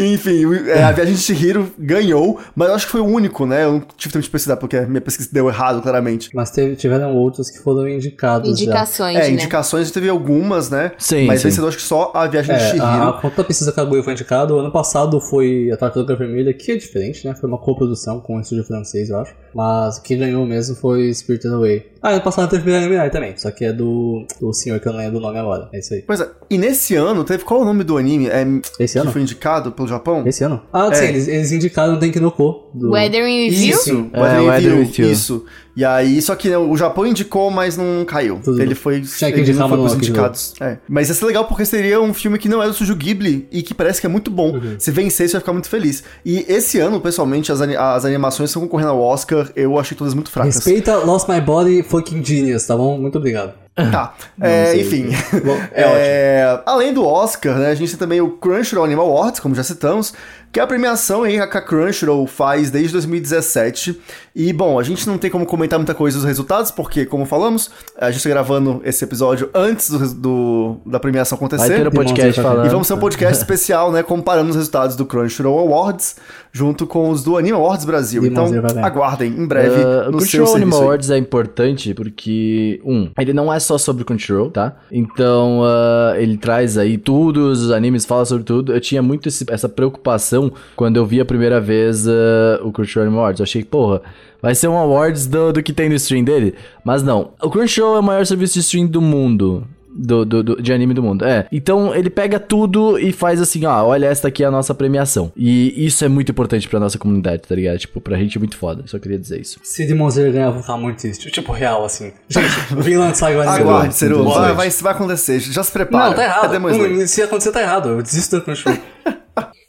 Enfim, o- é, a Viagem de Chihiro ganhou, mas eu acho que foi o único, né? Eu não tive tempo de pesquisar, porque a minha pesquisa deu errado, claramente. Mas teve, tiveram outros que foram indicados já. Indicações, É, né? indicações teve algumas, né? Sim, Mas sim. vencedor acho que só a Viagem de É, Chihiro. a, a conta precisa Kaguya foi indicado. Ano passado foi a Tartaruga Vermelha, que é diferente, né? Foi uma coprodução com o estúdio francês, eu acho. Mas o que ganhou mesmo foi Spirited Away. Ah, ano passado teve Millennium Mirai também, só que é do, do senhor que eu não lembro do nome agora. É isso aí. Pois é, e nesse ano teve qual é o nome do anime? É, Esse que ano? foi indicado pelo Japão? Esse ano? Ah, É. sim, eles, eles indicaram o Denkinoko. Do... Weathering with You? Isso, É, Weather Weather Review, With You. isso. E aí, só que né, o Japão indicou, mas não caiu. Tudo ele foi, Tinha que ele não foi mas pros indicados. É. Mas ia ser legal porque seria um filme que não é do Sujo Ghibli e que parece que é muito bom. Uhum. Se vencer, você vai ficar muito feliz. E esse ano, pessoalmente, as, as animações estão concorrendo ao Oscar, eu achei todas muito fracas. Respeita Lost My Body Fucking Genius, tá bom? Muito obrigado. Tá, é, enfim. Bom, é ótimo. É, além do Oscar, né, a gente tem também o Crunchyroll Animal Awards, como já citamos, que é a premiação aí que a Crunchyroll faz desde 2017. E, bom, a gente não tem como comentar muita coisa dos resultados, porque, como falamos, a gente tá gravando esse episódio antes do, do- da premiação Vai acontecer. ter o podcast falando. E vamos ter um podcast especial, né, comparando os resultados do Crunchyroll Awards junto com os do Anime Awards Brasil. Então, ganhar. aguardem em breve Uh, o no seu Crunchyroll Animal aí. Awards é importante porque, um, ele não é só sobre o Crunchyroll, tá? Então, uh, ele traz aí tudo, os animes fala sobre tudo. Eu tinha muito esse- essa preocupação quando eu vi a primeira vez uh, o Crunchyroll Animal Awards. Eu achei, porra, vai ser um awards do, do que tem no stream dele? Mas não. O Crunchyroll é o maior serviço de stream do mundo. Do, do- do- de anime do mundo. É. Então ele pega tudo e faz assim, ó, olha, esta aqui é a nossa premiação. E isso é muito importante pra nossa comunidade, tá ligado? Tipo, pra gente é muito foda. Só queria dizer isso. Se Demon Slayer ganhar, eu vou ficar muito triste. Tipo, real, assim. Gente, Vinland Saga vai Aguarde. Boa Vai, vai, vai acontecer. Já se prepara. Não, tá errado. Cadê Demon Slayer? Se acontecer, tá errado. Eu desisto do Crunchyroll.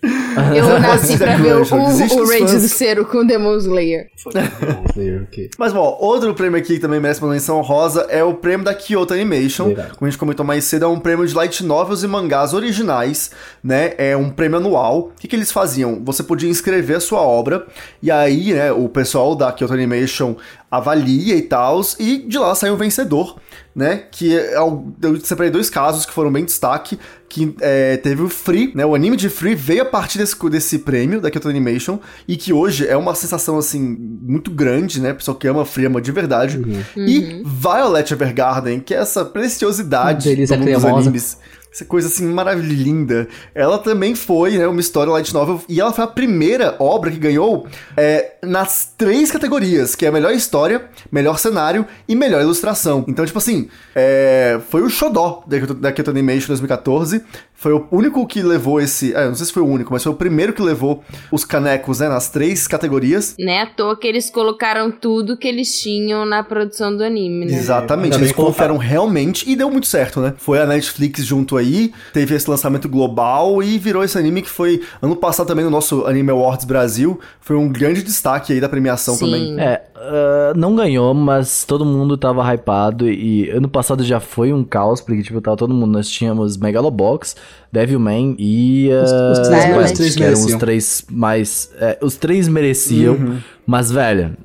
Eu nasci pra ver o, desiste o, o fãs. do Cero com Demon Slayer. Mas, bom, outro prêmio aqui que também merece uma menção rosa é o prêmio da Kyoto Animation. Verdade. Como a gente comentou mais cedo, é um prêmio de light novels e mangás originais, né? É um prêmio anual. O que, que eles faziam? Você podia inscrever a sua obra, e aí, né, o pessoal da Kyoto Animation avalia e tal, e de lá sai um vencedor, né? Que é, eu separei dois casos que foram bem destaque, que é, teve o Free, né? O anime de Free veio a partir desse, desse prêmio da Kyoto Animation, e que hoje é uma sensação, assim, muito grande, né? Pessoal que ama Free, ama de verdade. E Violet Evergarden, que é essa preciosidade Delícia do mundo dos animes. Essa coisa assim maravilhosa, linda. Ela também foi, né, uma história light novel e ela foi a primeira obra que ganhou é, nas três categorias, que é a melhor história, melhor cenário e melhor ilustração. Então, tipo assim, é, foi o xodó da Kyoto- Animation 2014. Foi o único que levou esse, é, não sei se foi o único, mas foi o primeiro que levou os canecos, né, nas três categorias. Não é à toa que eles colocaram tudo que eles tinham na produção do anime, né? Exatamente, eles colocaram. realmente e deu muito certo, né? Foi a Netflix junto aí, teve esse lançamento global e virou esse anime que foi ano passado também no nosso Anime Awards Brasil, foi um grande destaque aí da premiação Sim. também. É, ah, não ganhou, mas todo mundo tava hypado e ano passado já foi um caos, porque tipo, tava todo mundo, nós tínhamos Megalobox, Devilman e. Os- os ah, três- os três que eram os três mais. é, os três mereciam. Uhum. Mas, velho,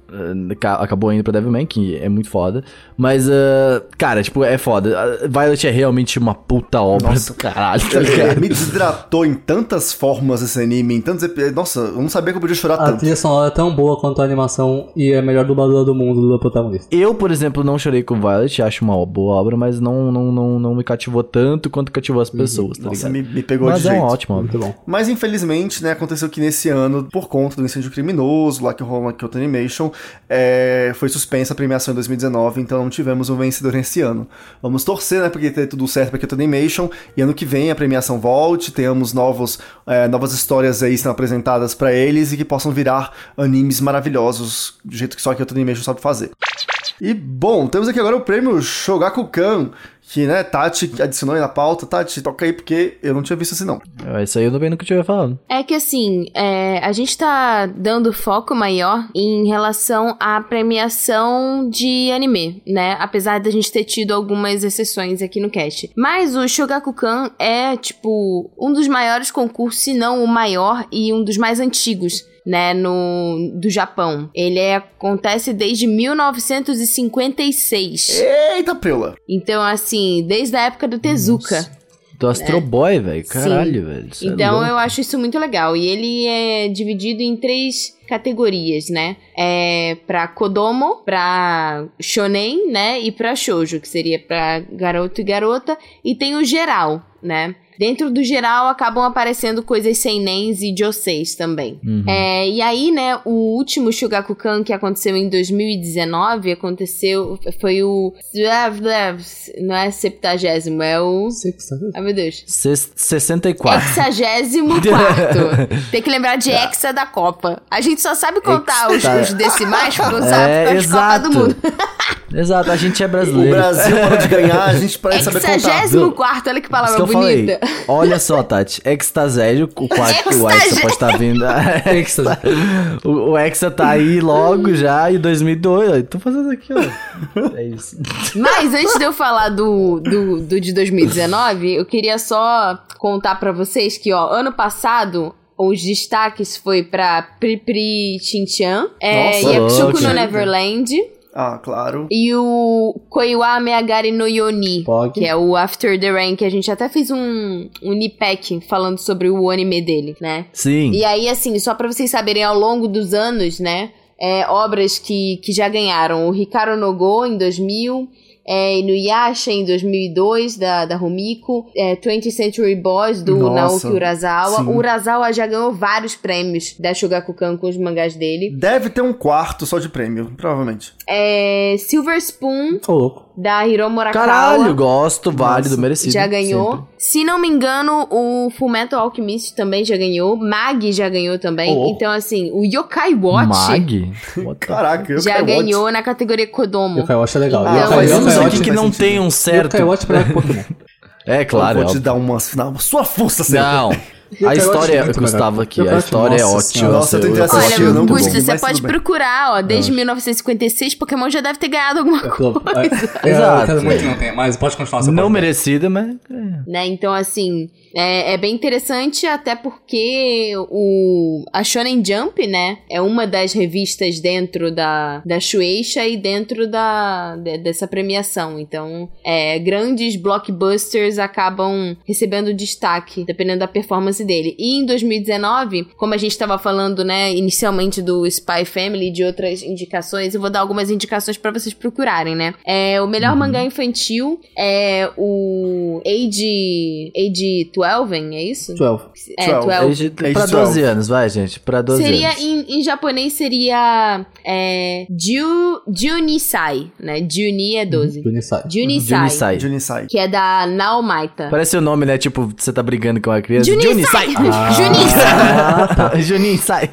ca- acabou indo pra Devilman, que é muito foda. Mas, ah, cara, tipo, é foda. Violet é realmente uma puta obra Nossa. do caralho, tá É, ligado? me desidratou em tantas formas esse anime, em tantos Nossa, eu não sabia que eu podia chorar A tanto. trilha sonora é tão boa quanto a animação e é a melhor dubladora do mundo do protagonista. Eu, por exemplo, não chorei com Violet, acho uma boa obra, mas não, não, não, não me cativou tanto quanto cativou as pessoas, tá Uhum. Nossa, ligado? Me, me pegou Mas de é jeito. uma ótima obra. Muito bom. Mas infelizmente, né, aconteceu que nesse ano, por conta do incêndio criminoso lá que rolou na Kyoto Animation, é, foi suspensa a premiação em 2019, então não tivemos um vencedor nesse ano. Vamos torcer, né, porque ter tudo certo pra Kyoto Animation, e ano que vem a premiação volte, tenhamos novos, é, novas histórias aí sendo apresentadas pra eles e que possam virar animes maravilhosos, do jeito que só a Kyoto Animation sabe fazer. E, bom, temos aqui agora o prêmio Shogakukan, que, né, Tati adicionou aí na pauta. Tati, toca aí, porque eu não tinha visto assim, não. É, Isso aí eu também nunca tinha falado. É que assim, é, a gente tá dando foco maior em relação à premiação de anime, né? Apesar da gente ter tido algumas exceções aqui no cast. Mas o Shogakukan é, tipo, um dos maiores concursos, se não o maior e um dos mais antigos. Né, no, do Japão. Ele é- acontece desde 1956. Eita, preula! Então, assim, desde a época do Tezuka. Do Astro Boy, velho. Caralho, velho. é Então louco. eu acho isso muito legal. E ele é dividido em três categorias, né? É pra Kodomo, pra Shonen, né? E pra Shoujo, que seria pra garoto e garota. E tem o geral, né? Dentro do geral acabam aparecendo coisas sem nens e joseis também. Uhum. É, e aí, né, o último Shugakukan que aconteceu em 2019, aconteceu, foi o... Não é septagésimo, é o... Ai, meu Deus. Ses- 64. Hexagésimo quarto. Tem que lembrar de hexa da Copa. A gente só sabe contar os, Hexa- os decimais porque não sabe É, de Copa exato. do Mundo. Exato, a gente é O brasileiro. Brasil parou de ganhar, a gente parece saber contar. Hexagésimo quarto, olha que palavra que eu falei. bonita. Olha só, Tati. Extaségio, o quarto o Hexa pode estar vindo. Hexa. o, o Hexa tá aí logo já em 2002. ó. Tô fazendo aqui, ó. É isso. Mas antes de eu falar do, do, do de 2019, eu queria só contar pra vocês que, ó, ano passado. Os destaques foi pra Pripri Chinchan, é, Nossa, Yakushoku louco. no Neverland Ah, claro. e o Koiwa Meagari no Yoni. Pog. Que é o After the Rain, que a gente até fez um, um Nipack falando sobre o anime dele, né? Sim. E aí, assim, só pra vocês saberem, ao longo dos anos, né? é, obras que, que já ganharam. O Hikaru no Go, em 2000. É, Inuyasha, em 2002, da, da Rumiko. É, 20th Century Boys, do Nossa, Naoki Urasawa. sim. O Urasawa já ganhou vários prêmios da Shogakukan com os mangás dele. Deve ter um quarto só de prêmio, provavelmente. É, Silver Spoon, Tô louco. Da Hiro Morakawa. Caralho, gosto, válido, Nossa, merecido. Já ganhou. sempre. Se não me engano, o Fullmetal Alchemist também já ganhou. Mag já ganhou também. Oh. Então, assim, o Yokai Watch Mag? Caraca, eu já quero ganhou na categoria Kodomo. Yokai Watch é legal. Então, Yokai- Yokai isso Watch aqui que não sentido. tem um certo. Yokai Watch pra Pokémon. É claro, eu é vou te óbvio. dar uma, uma sua força. Não. A história, é muito Gustavo, aqui, a história é ótima. Nossa, eu tentei eu- assistir, eu não você pode procurar, ó. Desde 1956, Pokémon já deve ter ganhado alguma coisa. É, Exato. Eu quero muito não tenha, mas pode continuar Não merecida, mas. né? Então, assim, é, é bem interessante, até porque o, a Shonen Jump, né, é uma das revistas dentro da, da Shueisha e dentro da, de- dessa premiação. Então, é, grandes blockbusters acabam recebendo destaque, dependendo da performance dele. E em 2019, como a gente estava falando, né, inicialmente do Spy Family e de outras indicações, eu vou dar algumas indicações pra vocês procurarem, né? É, o melhor mangá infantil é o Age, Age 12, é isso? 12. É, 12. 12. Age- pra 12. 12 anos, vai, gente. Pra 12 Seria, anos. em, em japonês, seria é, Ju, Junisai, né? Juni é 12. Junisai. Junisai, Junisai. Junisai. que é da Naomaita. Parece o nome, né? Tipo, você tá brigando com uma criança. Junisai! Junisai! Junisai! Juninho, sai!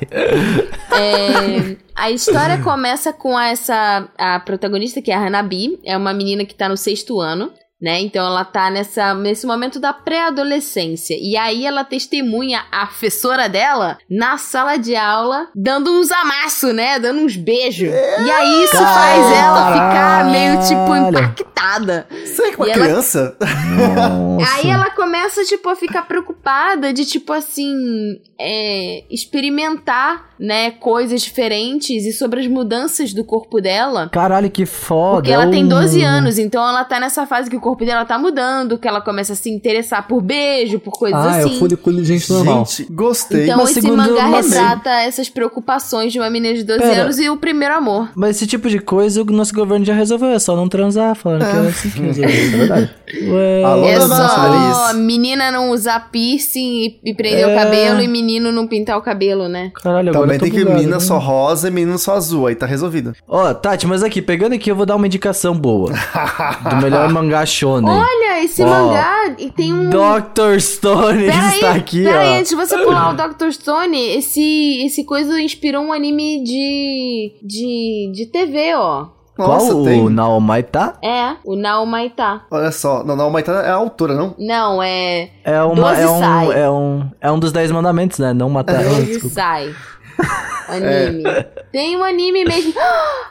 É, a história começa com essa a protagonista que é a Hanabi, é uma menina que tá no sexto ano. Né? Então ela tá nessa, nesse momento da pré-adolescência. E aí ela testemunha a professora dela na sala de aula dando uns amassos, né? Dando uns beijos. E aí isso faz ela ficar meio tipo impactada. Você é uma ela- criança? Aí ela começa, tipo, a ficar preocupada de, tipo, assim, é, experimentar, né, coisas diferentes e sobre as mudanças do corpo dela. Caralho, que foda. Porque ela tem um- 12 anos, então ela tá nessa fase que o corpo dela tá mudando, que ela começa a se interessar por beijo, por coisas Ah, é assim. o folículo de gente normal. Gente, gostei. Então Mas esse segundo mangá retrata essas preocupações de uma menina de 12 Pera. anos e o primeiro amor. Mas esse tipo de coisa o nosso governo já resolveu, é só não transar, falando que é assim que resolveu. É verdade. Ué, Alô, É só menina não usar piercing e, e prender o É. cabelo e menino não pintar o cabelo, né? Caralho, agora Também eu tô tem que bugado, menina né? só rosa e menino só azul, aí tá resolvido. Ó, Tati, mas aqui, pegando aqui, eu vou dar uma indicação boa. do melhor mangá shonen. Olha, esse mangá e tem um. Dr. Stone Peraí, está aqui, peraí, ó. antes de você pular o Dr. Stone, esse, esse coisa inspirou um anime de, de, de TV, ó. Nossa, Qual tem. o Naomaita? É, o Naomaita. Olha só, não, mas tá- é a autora, não? Não, é. É, uma, é, um, é, um, é um dos dez mandamentos, né? Não matar. Doze desculpa. sai. Anime. Tem um anime mesmo.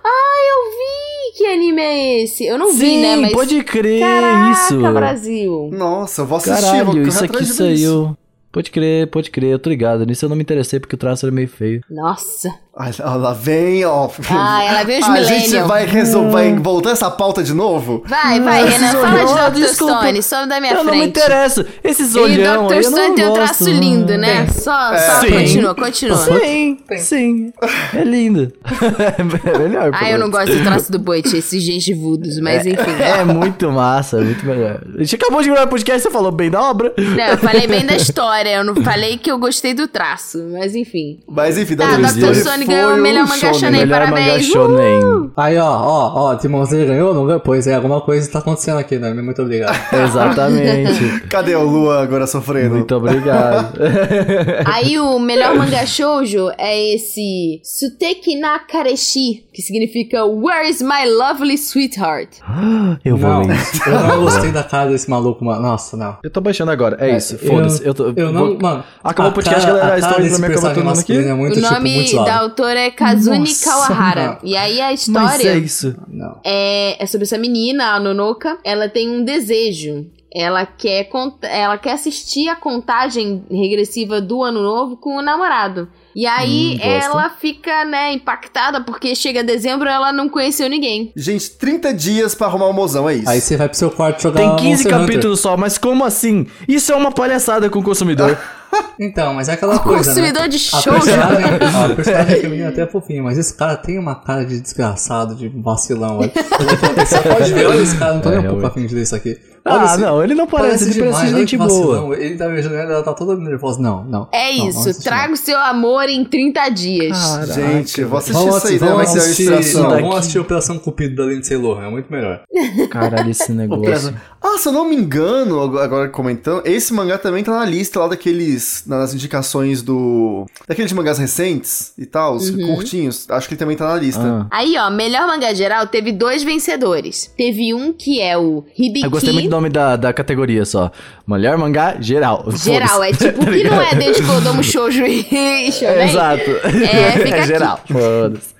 Ah, eu vi! Que anime é esse? Eu não vi, Sim, né? Mas. pode crer Caraca, isso. Brasil. Nossa, eu vou assistir. vou Caralho, correr isso aqui ver isso. saiu. Pode crer, pode crer, eu tô ligado. Nisso eu não me interessei porque o traço era meio feio. Nossa. Lá vem, ó. Ah, ela veio os A gente vai, resol... vai voltar essa pauta de novo? Vai, vai, Esses Renan, fala de Dr. desculpa. Stone, some da minha eu frente. não me interesso. Esses E olhão Dr. aí eu não Stone tem um traço lindo, né? Só, só Sim. continua, continua. Sim, sim. É lindo. é melhor. Ah, eu não gosto do traço do Boit, esses gengivudos, mas enfim. menos. É muito massa, é muito melhor. A gente acabou de gravar podcast e você falou bem da obra. Não, eu falei bem da história, eu não falei que eu gostei do traço, mas enfim. Mas enfim, Tá, da Dr. Stone Stone ganhou o melhor mangá shonen. shonen. melhor parabéns. mangá shonen. Aí, ó, ó, ó, Timão, você ganhou? Não ganhou? Pois é, alguma coisa tá acontecendo aqui, né? Muito obrigado. Exatamente. Cadê o Lua agora sofrendo? Muito obrigado. Aí o melhor mangá shoujo é esse Suteki na Kareshi, que significa Where's my lovely sweetheart? Eu vou Não, ler isso. eu não gostei da cara desse maluco, mano. Nossa, não. Eu tô baixando agora. É, É, isso, foda-se. Eu, tô. Eu não, vou- mano. Acabou o podcast, cara- galera. a indo pra desse minha personagem tomando aqui. É muito, o tipo, nome muito zoado. da autora é Kazuni Nossa, Kawahara. não. E aí a Mas história é isso. Não. é, é sobre essa menina, a Nonoka. Ela tem um desejo. Ela quer, ela quer assistir a contagem regressiva do ano novo com o namorado. E aí Hum, ela fica, né, impactada porque chega dezembro e ela não conheceu ninguém. Gente, 30 dias pra arrumar o mozão, é isso. Aí você vai pro seu quarto jogar Tem 15 Monster Hunter. capítulos só, mas como assim? Isso é uma palhaçada com o consumidor. Então, mas é aquela coisa, Consumidor né? de A show. personagem, a personagem feminina é até fofinha, mas esse cara tem uma cara de desgraçado, de vacilão. Olha. Você pode ver, olha esse cara, não tô É, nem um pouco afim de ler isso aqui. Ah, esse- não, ele não parece, ele parece olha gente boa. vacilão. Ele tá beijando ela, ela tá toda nervosa. Não, não. É Não, isso, não traga o seu amor em 30 dias. Caraca, Gente, eu vou não. assistir Vamos, isso aí, né? vamos Vai ser assistir, inspiração. não, daqui. vamos assistir Operação Cupido da Lindsay Lohan, é muito melhor. Caralho, esse negócio. Ah, se eu não me engano, agora- agora comentando, esse mangá também tá na lista lá daqueles. nas indicações do. daqueles mangás recentes e tal, os Uhum. curtinhos. Acho que ele também tá na lista. Ah. Aí, ó, melhor mangá geral teve dois vencedores. Teve um que é o Hibiki. Nome da, da categoria só. Melhor mangá geral. Geral, é tipo, que não é desde Kodomo Shoujo e Shonen. Exato. É, aqui. geral. Foda-se.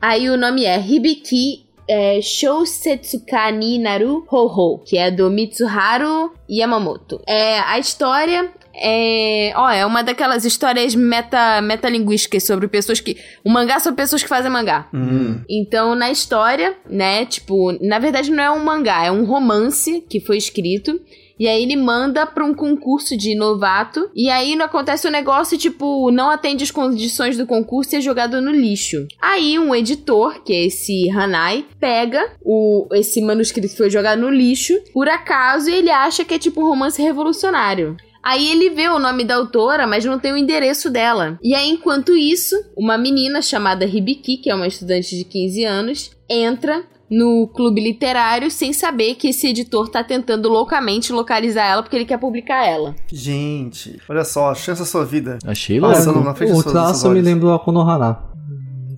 Aí o nome é Hibiki é, Shousetsuka ni Naru Hoho, que é do Mitsuharu Yamamoto. É, a história é, ó, é uma daquelas histórias meta, metalinguísticas sobre pessoas que... O mangá sobre pessoas que fazem mangá. Hum. Então, na história, né, tipo, na verdade não é um mangá, é um romance que foi escrito. E aí ele manda pra um concurso de novato. E aí não acontece o negócio, tipo, não atende as condições do concurso e é jogado no lixo. Aí um editor, que é esse Hanai, pega o, esse manuscrito que foi jogado no lixo, por acaso, e ele acha que é tipo um romance revolucionário. Aí ele vê o nome da autora, mas não tem o endereço dela. E aí, enquanto isso, uma menina chamada Hibiki, que é uma estudante de 15 anos, entra no clube literário sem saber que esse editor tá tentando loucamente localizar ela porque ele quer publicar ela. Gente, olha só, a chance da sua vida. Achei louco. não- na frente o traço me lembrou a Konohana.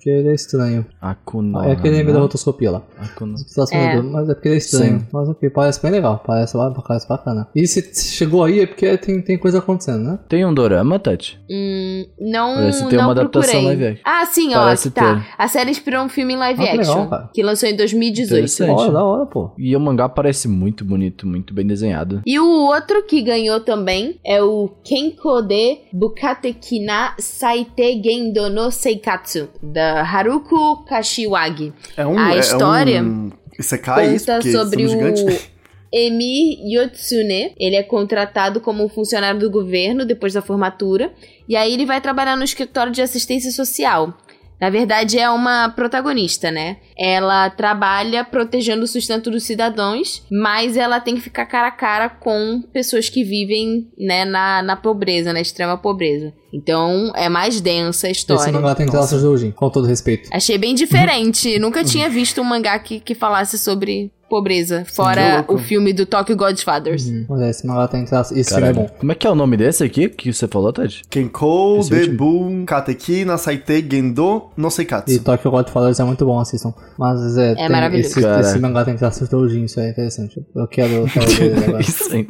Porque ele é estranho. Akuna. É aquele lembra da rotoscopia lá. Akuna. Situação É. Mas é porque ele é estranho. Sim. Mas ok, parece bem legal. Parece, parece bacana. E se chegou aí é porque tem, tem coisa acontecendo, né? Tem um dorama, Tati? Hum, não, Parece ter não uma adaptação procurei. live action. Ah, sim, Parece ó, tá. ter. A série inspirou um filme em live Ah, action, legal, cara. que lançou em 2018. Interessante. Da hora, da hora, pô. E o mangá parece muito bonito, muito bem desenhado. E o outro que ganhou também é o Kenkode Bukatekina Saite Gendo no Seikatsu, da Haruko Kashiwagi. É um. A é história um... Isekai, isso, Conta porque sobre somos o. Emi Yotsune. Ele é contratado como um funcionário do governo depois da formatura. E aí ele vai trabalhar no escritório de assistência social. Na verdade, é uma protagonista, né? Ela trabalha protegendo o sustento dos cidadãos, mas ela tem que ficar cara a cara com pessoas que vivem né, na, na pobreza, na extrema pobreza. Então é mais densa a Esse história. mangá tem traços de origem, com todo respeito. Achei bem diferente. Nunca tinha visto um mangá que, que falasse sobre pobreza, que fora o filme do Tokyo Godfathers. Hum, é, esse mangá tem traços. Esse filme é bom. Como é que é o nome desse aqui que você falou, Tati? Kenkou, último. Debu, Kateki, Nasaite, Gendo, E Noseikatsu. Tokyo Godfathers é muito bom, assistam. Mas é, tem- maravilhoso. esse, esse mangá tem traços de origem, isso é interessante. Eu quero, eu quero ver agora. Isso aí.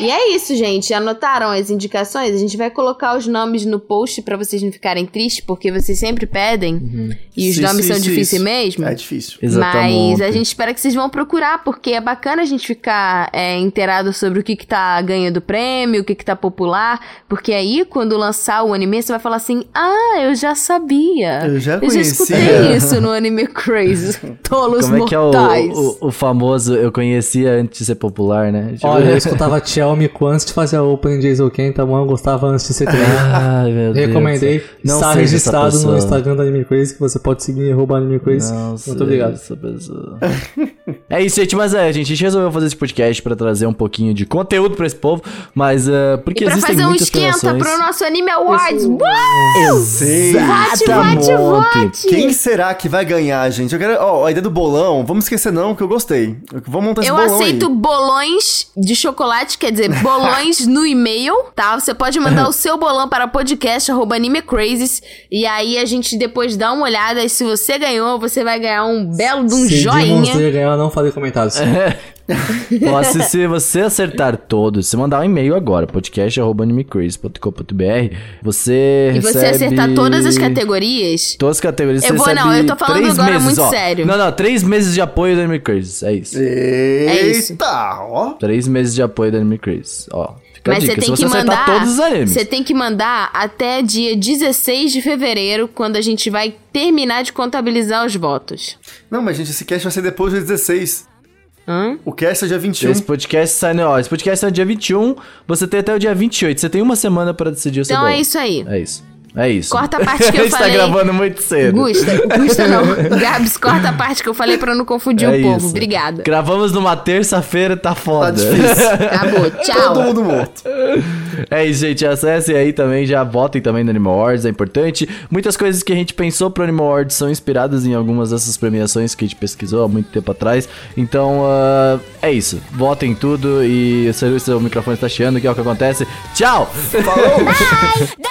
E é isso, gente. Anotaram as indicações? A gente vai colocar os nomes no post pra vocês não ficarem tristes, porque vocês sempre pedem. E os Sim, nomes sim, são sim, difíceis isso. mesmo. É difícil. Exatamente. Mas a gente espera que vocês vão procurar, porque é bacana a gente ficar é, inteirado sobre o que, que tá ganhando prêmio, o que, que tá popular. Porque aí, quando lançar o anime, você vai falar assim: Ah, eu já sabia. Eu já Eu já conhecia." escutei isso no anime Crazy. Tolos Como é que é o, mortais. o, o famoso eu conhecia antes de ser popular, né? Tipo- Olha, eu escutava Tchel Miku antes de fazer a Open de Ken, tá bom? Eu gostava antes de ser. Ai, meu Deus. Recomendei. Não Está registrado no. Instagram da Anime Crazy, que você pode seguir, arroba Anime Crazy. Não Muito obrigado. essa pessoa. é isso, gente. Mas é, gente, a gente resolveu fazer esse podcast pra trazer um pouquinho de conteúdo pra esse povo. Mas uh, porque E pra existem fazer um muitas esquenta relações. pro nosso Anime Awards. Uh! Exatamente. Vote, vote! Quem será que vai ganhar, gente? Eu quero. Ó, a ideia do bolão, vamos esquecer não, que eu gostei. Vamos montar esse Eu bolão aceito aí. bolões de chocolate, quer dizer, bolões no e-mail, tá? Você pode mandar o seu bolão para podcast@animecrazes e aí a gente depois dá uma olhada e se você ganhou, você vai ganhar um belo de um Se joinha. Slayer ganhar, não falei comentários. Ó, se, se você acertar todos, se mandar um e-mail agora, podcast.animecrazy.com.br, você E você recebe... acertar todas as categorias. Todas as categorias. Eu você vou- não, eu tô falando agora meses, muito ó. sério. Não, não, três meses de apoio do Anime Crazy, é isso. isso. Eita, ó. Três meses de apoio do Anime Crazy, ó. Fica Mas a você dica, tem se que você acertar mandar. todos os animes. Você tem que mandar até dia 16 de fevereiro, quando a gente vai terminar de contabilizar os votos. Não, mas gente, esse cast vai ser depois do 16. Hã? O cast é dia 21. Esse podcast sai, no- ó, esse podcast sai no dia 21, você tem até o dia 28, você tem uma semana pra decidir o seu Então é isso aí. É isso. É isso. Corta a parte que eu a gente falei. tá gravando muito cedo. Gusta, Gusta não. Gabs, corta a parte que eu falei pra não confundir É o povo. isso. Obrigada. Gravamos numa terça-feira, tá Tá foda. difícil. Acabou. Todo Tchau. mundo morto. É isso, gente. Acessem aí também, já votem também no Animal Awards, é importante. Muitas coisas que a gente pensou pro Animal Awards são inspiradas em algumas dessas premiações que a gente pesquisou há muito tempo atrás. Então, ah, é isso. Votem em tudo e o seu, microfone está chiando, que é o que acontece. Tchau! Falou! に